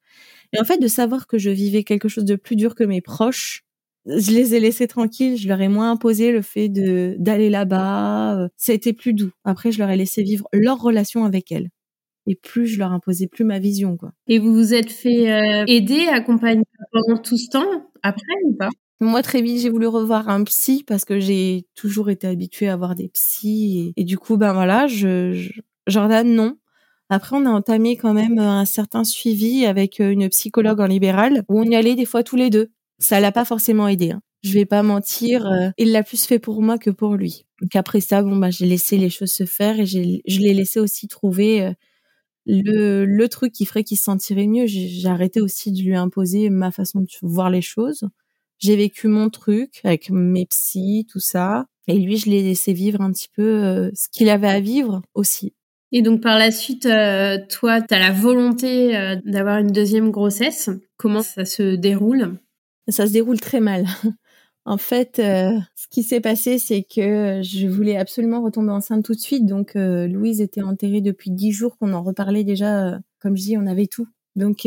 Et en fait, de savoir que je vivais quelque chose de plus dur que mes proches, je les ai laissés tranquilles, je leur ai moins imposé le fait d'aller là-bas, euh, ça a été plus doux. Après, je leur ai laissé vivre leur relation avec elles. Et plus je leur imposais plus ma vision, quoi. Et vous vous êtes fait euh, aider, accompagner pendant tout ce temps après ou pas? Moi, très vite, j'ai voulu revoir un psy parce que j'ai toujours été habituée à avoir des psys. Et, du coup, ben voilà, je, Jordan, non. Après, on a entamé quand même un certain suivi avec une psychologue en libéral où on y allait des fois tous les deux. Ça l'a pas forcément aidé. Hein. Je vais pas mentir, euh, il l'a plus fait pour moi que pour lui. Donc après ça, bon bah j'ai laissé les choses se faire et je l'ai laissé aussi trouver euh, le, le truc qui ferait qu'il se sentirait mieux. J'ai arrêté aussi de lui imposer ma façon de voir les choses. J'ai vécu mon truc avec mes psys, tout ça. Et lui, je l'ai laissé vivre un petit peu euh, ce qu'il avait à vivre aussi. Et donc par la suite, euh, toi, tu as la volonté euh, d'avoir une deuxième grossesse. Comment ça se déroule? Ça se déroule très mal. en fait, ce qui s'est passé, c'est que je voulais absolument retomber enceinte tout de suite. Donc Louise était enterrée depuis dix jours, qu'on en reparlait déjà. comme je dis, on avait tout. Donc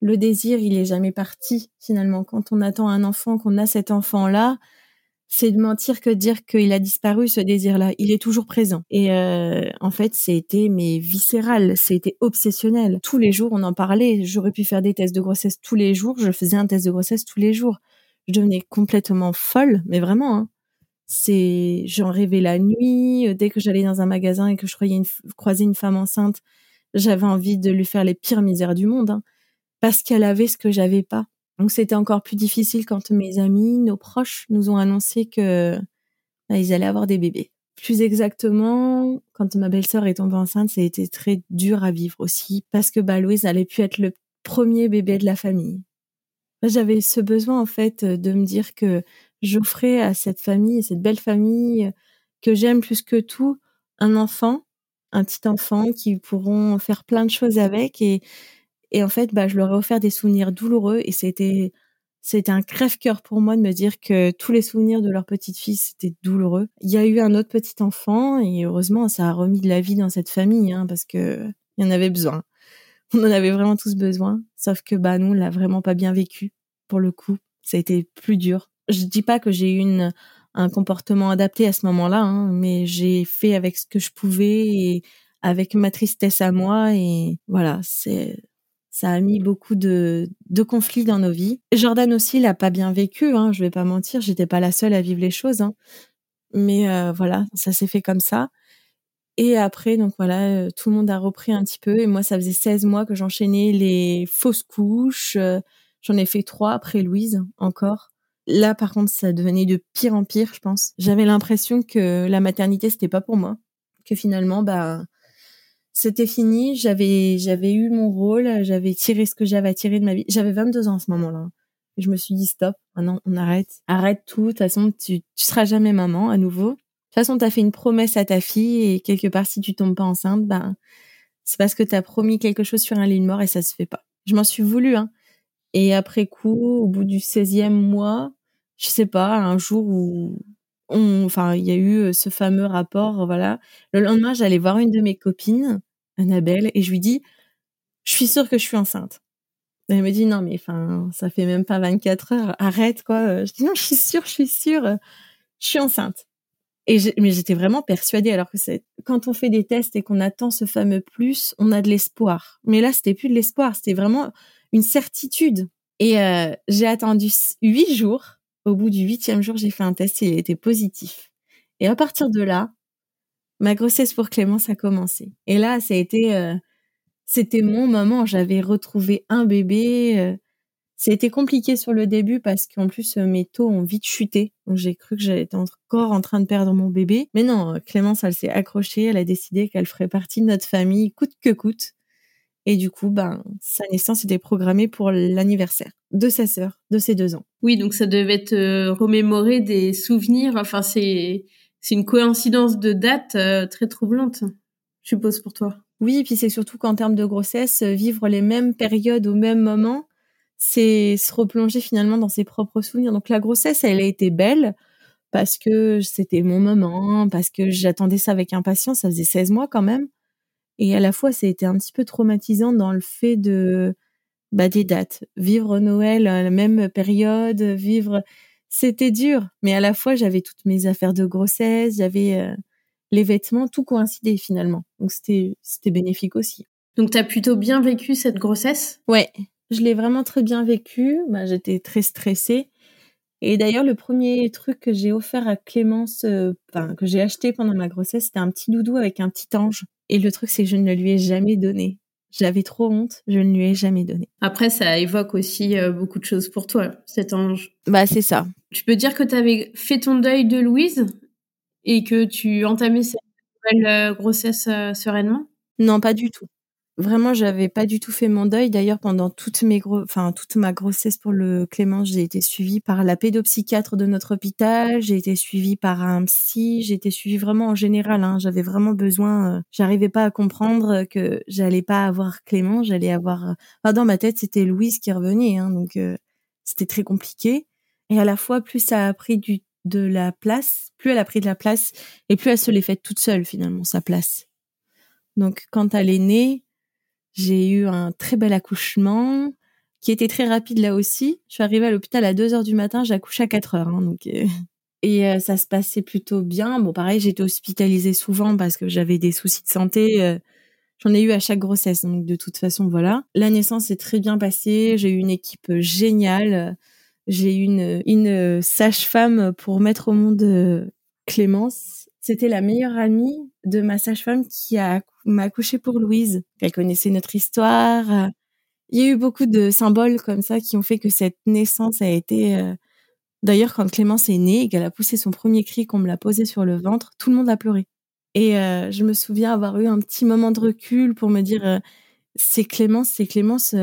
le désir, il est jamais parti finalement. Quand on attend un enfant, qu'on a cet enfant-là, c'est de mentir que de dire qu'il a disparu ce désir-là. Il est toujours présent. Et euh, en fait, c'était mais viscéral, c'était obsessionnel. Tous les jours, on en parlait. J'aurais pu faire des tests de grossesse tous les jours. Je faisais un test de grossesse tous les jours. Je devenais complètement folle, mais vraiment. Hein. C'est, j'en rêvais la nuit. Dès que j'allais dans un magasin et que je croyais croiser une femme enceinte, j'avais envie de lui faire les pires misères du monde. Hein parce qu'elle avait ce que j'avais pas. Donc c'était encore plus difficile quand mes amis, nos proches nous ont annoncé que bah, ils allaient avoir des bébés. Plus exactement, quand ma belle-sœur est tombée enceinte, ça a été très dur à vivre aussi parce que bah Louise allait pu être le premier bébé de la famille. J'avais ce besoin en fait de me dire que j'offrais à cette famille, cette belle famille que j'aime plus que tout, un enfant, un petit enfant qui pourront faire plein de choses avec et et en fait, bah, je leur ai offert des souvenirs douloureux et c'était c'était un crève-cœur pour moi de me dire que tous les souvenirs de leur petite fille c'était douloureux. Il y a eu un autre petit enfant et heureusement ça a remis de la vie dans cette famille hein, parce que il y en avait besoin. On en avait vraiment tous besoin. Sauf que bah nous on l'a vraiment pas bien vécu pour le coup. Ça a été plus dur. Je dis pas que j'ai eu une un comportement adapté à ce moment-là, hein, mais j'ai fait avec ce que je pouvais et avec ma tristesse à moi et voilà, c'est ça a mis beaucoup de, conflits dans nos vies. Jordan aussi l'a pas bien vécu, hein, je vais pas mentir, j'étais pas la seule à vivre les choses, hein. mais euh, voilà, ça s'est fait comme ça. Et après, donc voilà, euh, tout le monde a repris un petit peu. Et moi, ça faisait 16 mois que j'enchaînais les fausses couches. Euh, j'en ai fait trois après Louise, encore. Là, par contre, ça devenait de pire en pire, je pense. J'avais l'impression que la maternité, c'était pas pour moi. Que finalement, bah, c'était fini. J'avais, j'avais eu mon rôle. J'avais tiré ce que j'avais à tirer de ma vie. J'avais 22 ans à ce moment-là. Je me suis dit stop. Maintenant, on arrête. Arrête tout. De toute façon, tu, tu seras jamais maman à nouveau. De toute façon, t'as fait une promesse à ta fille et quelque part, si tu tombes pas enceinte, ben, c'est parce que t'as promis quelque chose sur un lit de mort et ça se fait pas. Je m'en suis voulu, hein. Et après coup, au bout du 16e mois, je sais pas, un jour où on, enfin, il y a eu ce fameux rapport, voilà. Le lendemain, j'allais voir une de mes copines Annabelle, et je lui dis, je suis sûre que je suis enceinte. elle me dit, non, mais enfin, ça fait même pas 24 heures, arrête, quoi. Je dis, non, je suis sûre, je suis sûre, je suis enceinte. Et mais j'étais vraiment persuadée, alors que c'est, quand on fait des tests et qu'on attend ce fameux plus, on a de l'espoir. Mais là, c'était plus de l'espoir, c'était vraiment une certitude. Et euh, j'ai attendu huit jours. Au bout du huitième jour, j'ai fait un test et il était positif. Et à partir de là, ma grossesse pour Clémence a commencé. Et là, euh, c'était mon moment. J'avais retrouvé un bébé. Euh, c'était compliqué sur le début parce qu'en plus euh, mes taux ont vite chuté. Donc j'ai cru que j'étais encore en train de perdre mon bébé. Mais non, Clémence, elle s'est accrochée. Elle a décidé qu'elle ferait partie de notre famille coûte que coûte. Et du coup, ben, sa naissance était programmée pour l'anniversaire de sa sœur, de ses deux ans. Oui, donc ça devait te remémorer des souvenirs. Enfin, c'est c'est une coïncidence de date euh, très troublante, je suppose pour toi. Oui, et puis c'est surtout qu'en termes de grossesse, vivre les mêmes périodes au même moment, c'est se replonger finalement dans ses propres souvenirs. Donc la grossesse, elle a été belle parce que c'était mon moment, parce que j'attendais ça avec impatience. Ça faisait 16 mois quand même. Et à la fois, été un petit peu traumatisant dans le fait de bah, des dates. Vivre Noël à la même période, vivre... C'était dur, mais à la fois, j'avais toutes mes affaires de grossesse, j'avais euh, les vêtements, tout coïncidait finalement. Donc c'était c'était bénéfique aussi. Donc tu as plutôt bien vécu cette grossesse? Ouais, je l'ai vraiment très bien vécu. Bah, j'étais très stressée. Et d'ailleurs, le premier truc que j'ai offert à Clémence, euh, enfin, que j'ai acheté pendant ma grossesse, c'était un petit doudou avec un petit ange. Et le truc, c'est que je ne lui ai jamais donné. J'avais trop honte, je ne lui ai jamais donné. Après, ça évoque aussi euh, beaucoup de choses pour toi, cet ange. Bah, c'est ça. Tu peux dire que tu avais fait ton deuil de Louise et que tu entamais cette nouvelle euh, grossesse sereinement? Non, pas du tout. Vraiment, j'avais pas du tout fait mon deuil. D'ailleurs, pendant toute mes gros, enfin toute ma grossesse pour le Clément, j'ai été suivie par la pédopsychiatre de notre hôpital. J'ai été suivie par un psy. J'ai été suivie vraiment en général. Hein. J'avais vraiment besoin. Euh, j'arrivais pas à comprendre que j'allais pas avoir Clément. J'allais avoir. Enfin, dans ma tête, c'était Louise qui revenait. Hein, donc euh, c'était très compliqué. Et à la fois, plus ça a pris du de la place, plus elle a pris de la place, et plus elle se l'est faite toute seule finalement sa place. Donc quand elle est née j'ai eu un très bel accouchement qui était très rapide là aussi. Je suis arrivée à l'hôpital à 2 heures du matin, j'ai accouché à 4 heures. Hein, euh, et euh, ça se passait plutôt bien. Bon, pareil, j'étais hospitalisée souvent parce que j'avais des soucis de santé. Euh, j'en ai eu à chaque grossesse, donc de toute façon, voilà. La naissance s'est très bien passée. J'ai eu une équipe géniale. J'ai eu une, une sage-femme pour mettre au monde Clémence. C'était la meilleure amie de ma sage-femme qui a m'a accouché pour Louise. Elle connaissait notre histoire. Il y a eu beaucoup de symboles comme ça qui ont fait que cette naissance a été. Euh, d'ailleurs, quand Clémence est née et qu'elle a poussé son premier cri, qu'on me l'a posé sur le ventre, tout le monde a pleuré. Et euh, je me souviens avoir eu un petit moment de recul pour me dire euh, c'est Clémence, c'est Clémence.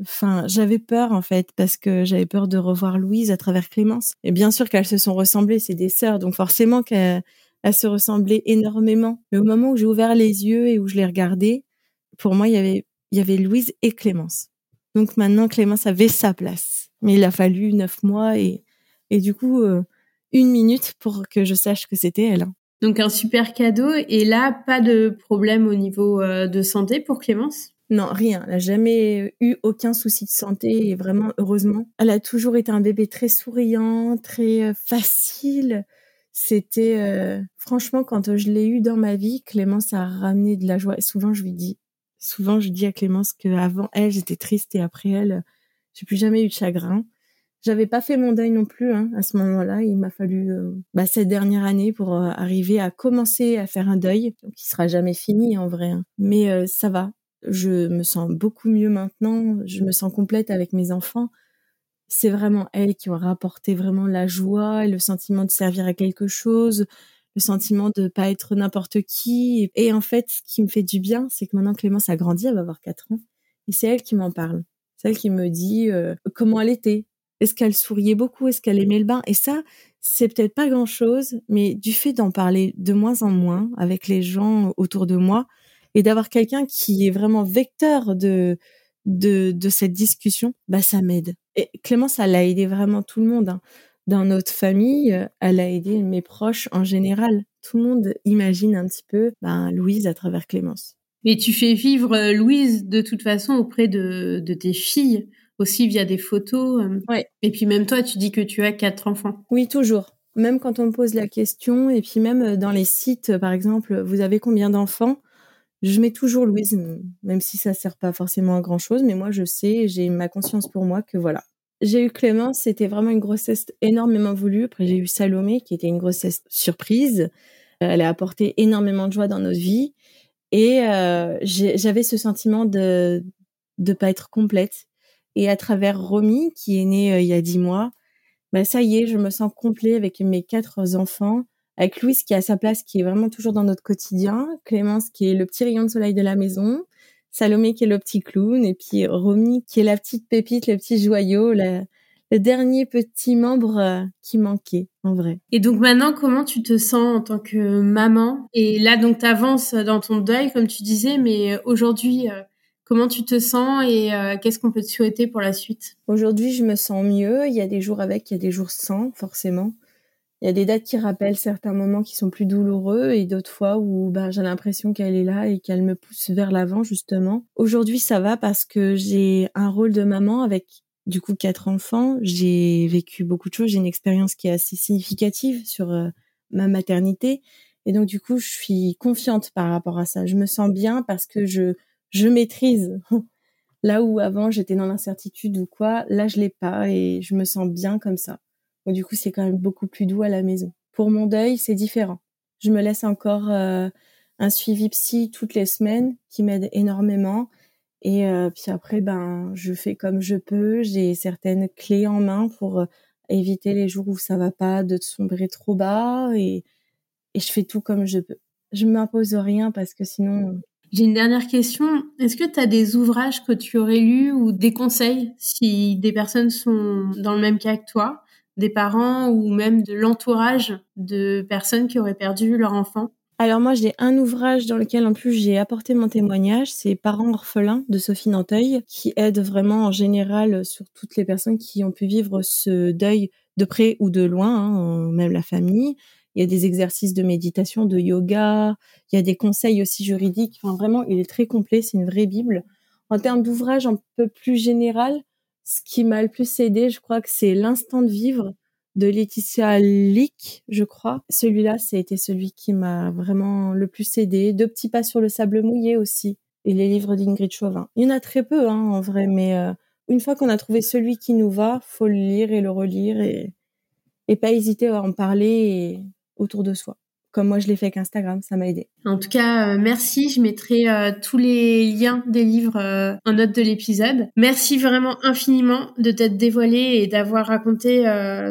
Enfin, j'avais peur en fait parce que j'avais peur de revoir Louise à travers Clémence. Et bien sûr qu'elles se sont ressemblées, c'est des sœurs, donc forcément qu'elles elles se ressemblaient énormément. Mais au moment où j'ai ouvert les yeux et où je les regardais, pour moi, il y avait, il y avait Louise et Clémence. Donc maintenant, Clémence avait sa place. Mais il a fallu neuf mois et, et du coup, euh, une minute pour que je sache que c'était elle. Hein. Donc un super cadeau. Et là, pas de problème au niveau euh, de santé pour Clémence? Non, rien. Elle n'a jamais eu aucun souci de santé et vraiment, heureusement. Elle a toujours été un bébé très souriant, très euh, facile. C'était euh, franchement quand je l'ai eu dans ma vie, Clémence a ramené de la joie. souvent je lui dis, souvent je dis à Clémence que avant elle j'étais triste et après elle j'ai plus jamais eu de chagrin. J'avais pas fait mon deuil non plus hein, à ce moment-là. Il m'a fallu euh, bah, cette dernière année pour euh, arriver à commencer à faire un deuil, qui sera jamais fini en vrai. Hein. Mais ça va. Je me sens beaucoup mieux maintenant. Je me sens complète avec mes enfants c'est vraiment elle qui aura apporté vraiment la joie et le sentiment de servir à quelque chose, le sentiment de pas être n'importe qui. Et en fait, ce qui me fait du bien, c'est que maintenant Clémence a grandi, elle va avoir 4 ans, et c'est elle qui m'en parle. C'est elle qui me dit euh, comment elle était. Est-ce qu'elle souriait beaucoup? Est-ce qu'elle aimait le bain? Et ça, c'est peut-être pas grand-chose, mais du fait d'en parler de moins en moins avec les gens autour de moi et d'avoir quelqu'un qui est vraiment vecteur de de, de cette discussion, bah ça m'aide. Et Clémence, elle a aidé vraiment tout le monde. Hein. Dans notre famille, elle a aidé mes proches en général. Tout le monde imagine un petit peu ben, Louise à travers Clémence. Et tu fais vivre euh, Louise de toute façon auprès de, de tes filles aussi via des photos. Euh. Ouais. Et puis même toi, tu dis que tu as quatre enfants. Oui, toujours. Même quand on me pose la question, et puis même euh, dans les sites, par exemple, vous avez combien d'enfants? Je mets toujours Louise, même si ça sert pas forcément à grand chose, mais moi je sais, j'ai ma conscience pour moi que voilà. J'ai eu Clémence, c'était vraiment une grossesse énormément voulue. Après j'ai eu Salomé, qui était une grossesse surprise. Elle a apporté énormément de joie dans notre vie, et euh, j'avais ce sentiment de de pas être complète. Et à travers Romy, qui est née euh, il y a dix mois, bah ça y est, je me sens complet avec mes quatre enfants avec Louise qui a sa place, qui est vraiment toujours dans notre quotidien, Clémence qui est le petit rayon de soleil de la maison, Salomé qui est le petit clown et puis Romy qui est la petite pépite, le petit joyau, le, dernier petit membre euh, qui manquait en vrai. Et donc maintenant, comment tu te sens en tant que maman? Et là, donc, tu avances dans ton deuil, comme tu disais, mais aujourd'hui, euh, comment tu te sens et euh, qu'est-ce qu'on peut te souhaiter pour la suite? Aujourd'hui, je me sens mieux. Il y a des jours avec, il y a des jours sans, forcément. Il y a des dates qui rappellent certains moments qui sont plus douloureux et d'autres fois où bah, j'ai l'impression qu'elle est là et qu'elle me pousse vers l'avant justement. Aujourd'hui ça va parce que j'ai un rôle de maman avec du coup quatre enfants. J'ai vécu beaucoup de choses, j'ai une expérience qui est assez significative sur euh, ma maternité et donc du coup je suis confiante par rapport à ça. Je me sens bien parce que je je maîtrise. Là où avant j'étais dans l'incertitude ou quoi, là je l'ai pas et je me sens bien comme ça du coup, c'est quand même beaucoup plus doux à la maison. Pour mon deuil, c'est différent. Je me laisse encore euh, un suivi psy toutes les semaines qui m'aide énormément. Et euh, puis après, ben, je fais comme je peux. J'ai certaines clés en main pour euh, éviter les jours où ça va pas, de sombrer trop bas. Et, et je fais tout comme je peux. Je m'impose rien parce que sinon. J'ai une dernière question. Est-ce que tu as des ouvrages que tu aurais lus ou des conseils si des personnes sont dans le même cas que toi? Des parents ou même de l'entourage de personnes qui auraient perdu leur enfant? Alors moi j'ai un ouvrage dans lequel en plus j'ai apporté mon témoignage, c'est Parents orphelins de Sophie Nanteuil, qui aide vraiment en général sur toutes les personnes qui ont pu vivre ce deuil de près ou de loin, hein, même la famille. Il y a des exercices de méditation, de yoga, il y a des conseils aussi juridiques. Enfin vraiment, il est très complet, c'est une vraie bible. En termes d'ouvrage un peu plus général, ce qui m'a le plus aidé, je crois que c'est L'instant de vivre de Laetitia Lick, je crois. Celui-là, été celui qui m'a vraiment le plus aidé. Deux petits pas sur le sable mouillé aussi. Et les livres d'Ingrid Chauvin. Il y en a très peu, hein, en vrai, mais euh, une fois qu'on a trouvé celui qui nous va, faut le lire et le relire et pas hésiter à en parler autour de soi comme moi je l'ai fait avec Instagram, ça m'a aidé. En tout cas, euh, merci. Je mettrai euh, tous les liens des livres euh, en note de l'épisode. Merci vraiment infiniment de t'être dévoilé et d'avoir raconté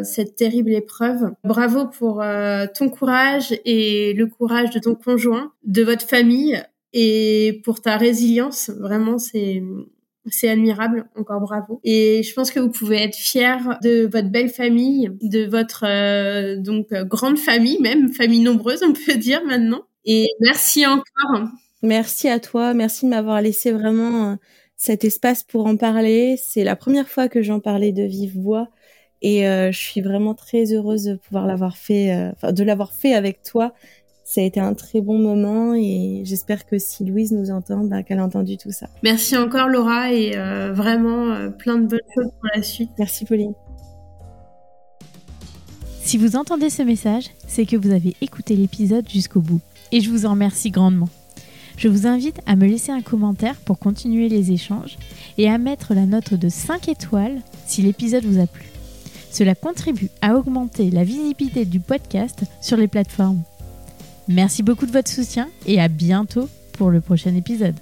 cette terrible épreuve. Bravo pour ton courage et le courage de ton conjoint, de votre famille et pour ta résilience. Vraiment, c'est c'est admirable, encore bravo. Et je pense que vous pouvez être fiers de votre belle famille, de votre euh, donc euh, grande famille même, famille nombreuse on peut dire maintenant. Et merci encore. Merci à toi, merci de m'avoir laissé vraiment euh, cet espace pour en parler. C'est la première fois que j'en parlais de vive voix et je suis vraiment très heureuse de pouvoir l'avoir fait, de l'avoir fait avec toi ça a été un très bon moment et j'espère que si Louise nous entend, bah, qu'elle a entendu tout ça. Merci encore Laura et euh, vraiment euh, plein de bonnes choses pour la suite. Merci Pauline. Si vous entendez ce message, c'est que vous avez écouté l'épisode jusqu'au bout et je vous en remercie grandement. Je vous invite à me laisser un commentaire pour continuer les échanges et à mettre la note de 5 étoiles si l'épisode vous a plu. Cela contribue à augmenter la visibilité du podcast sur les plateformes. Merci beaucoup de votre soutien et à bientôt pour le prochain épisode.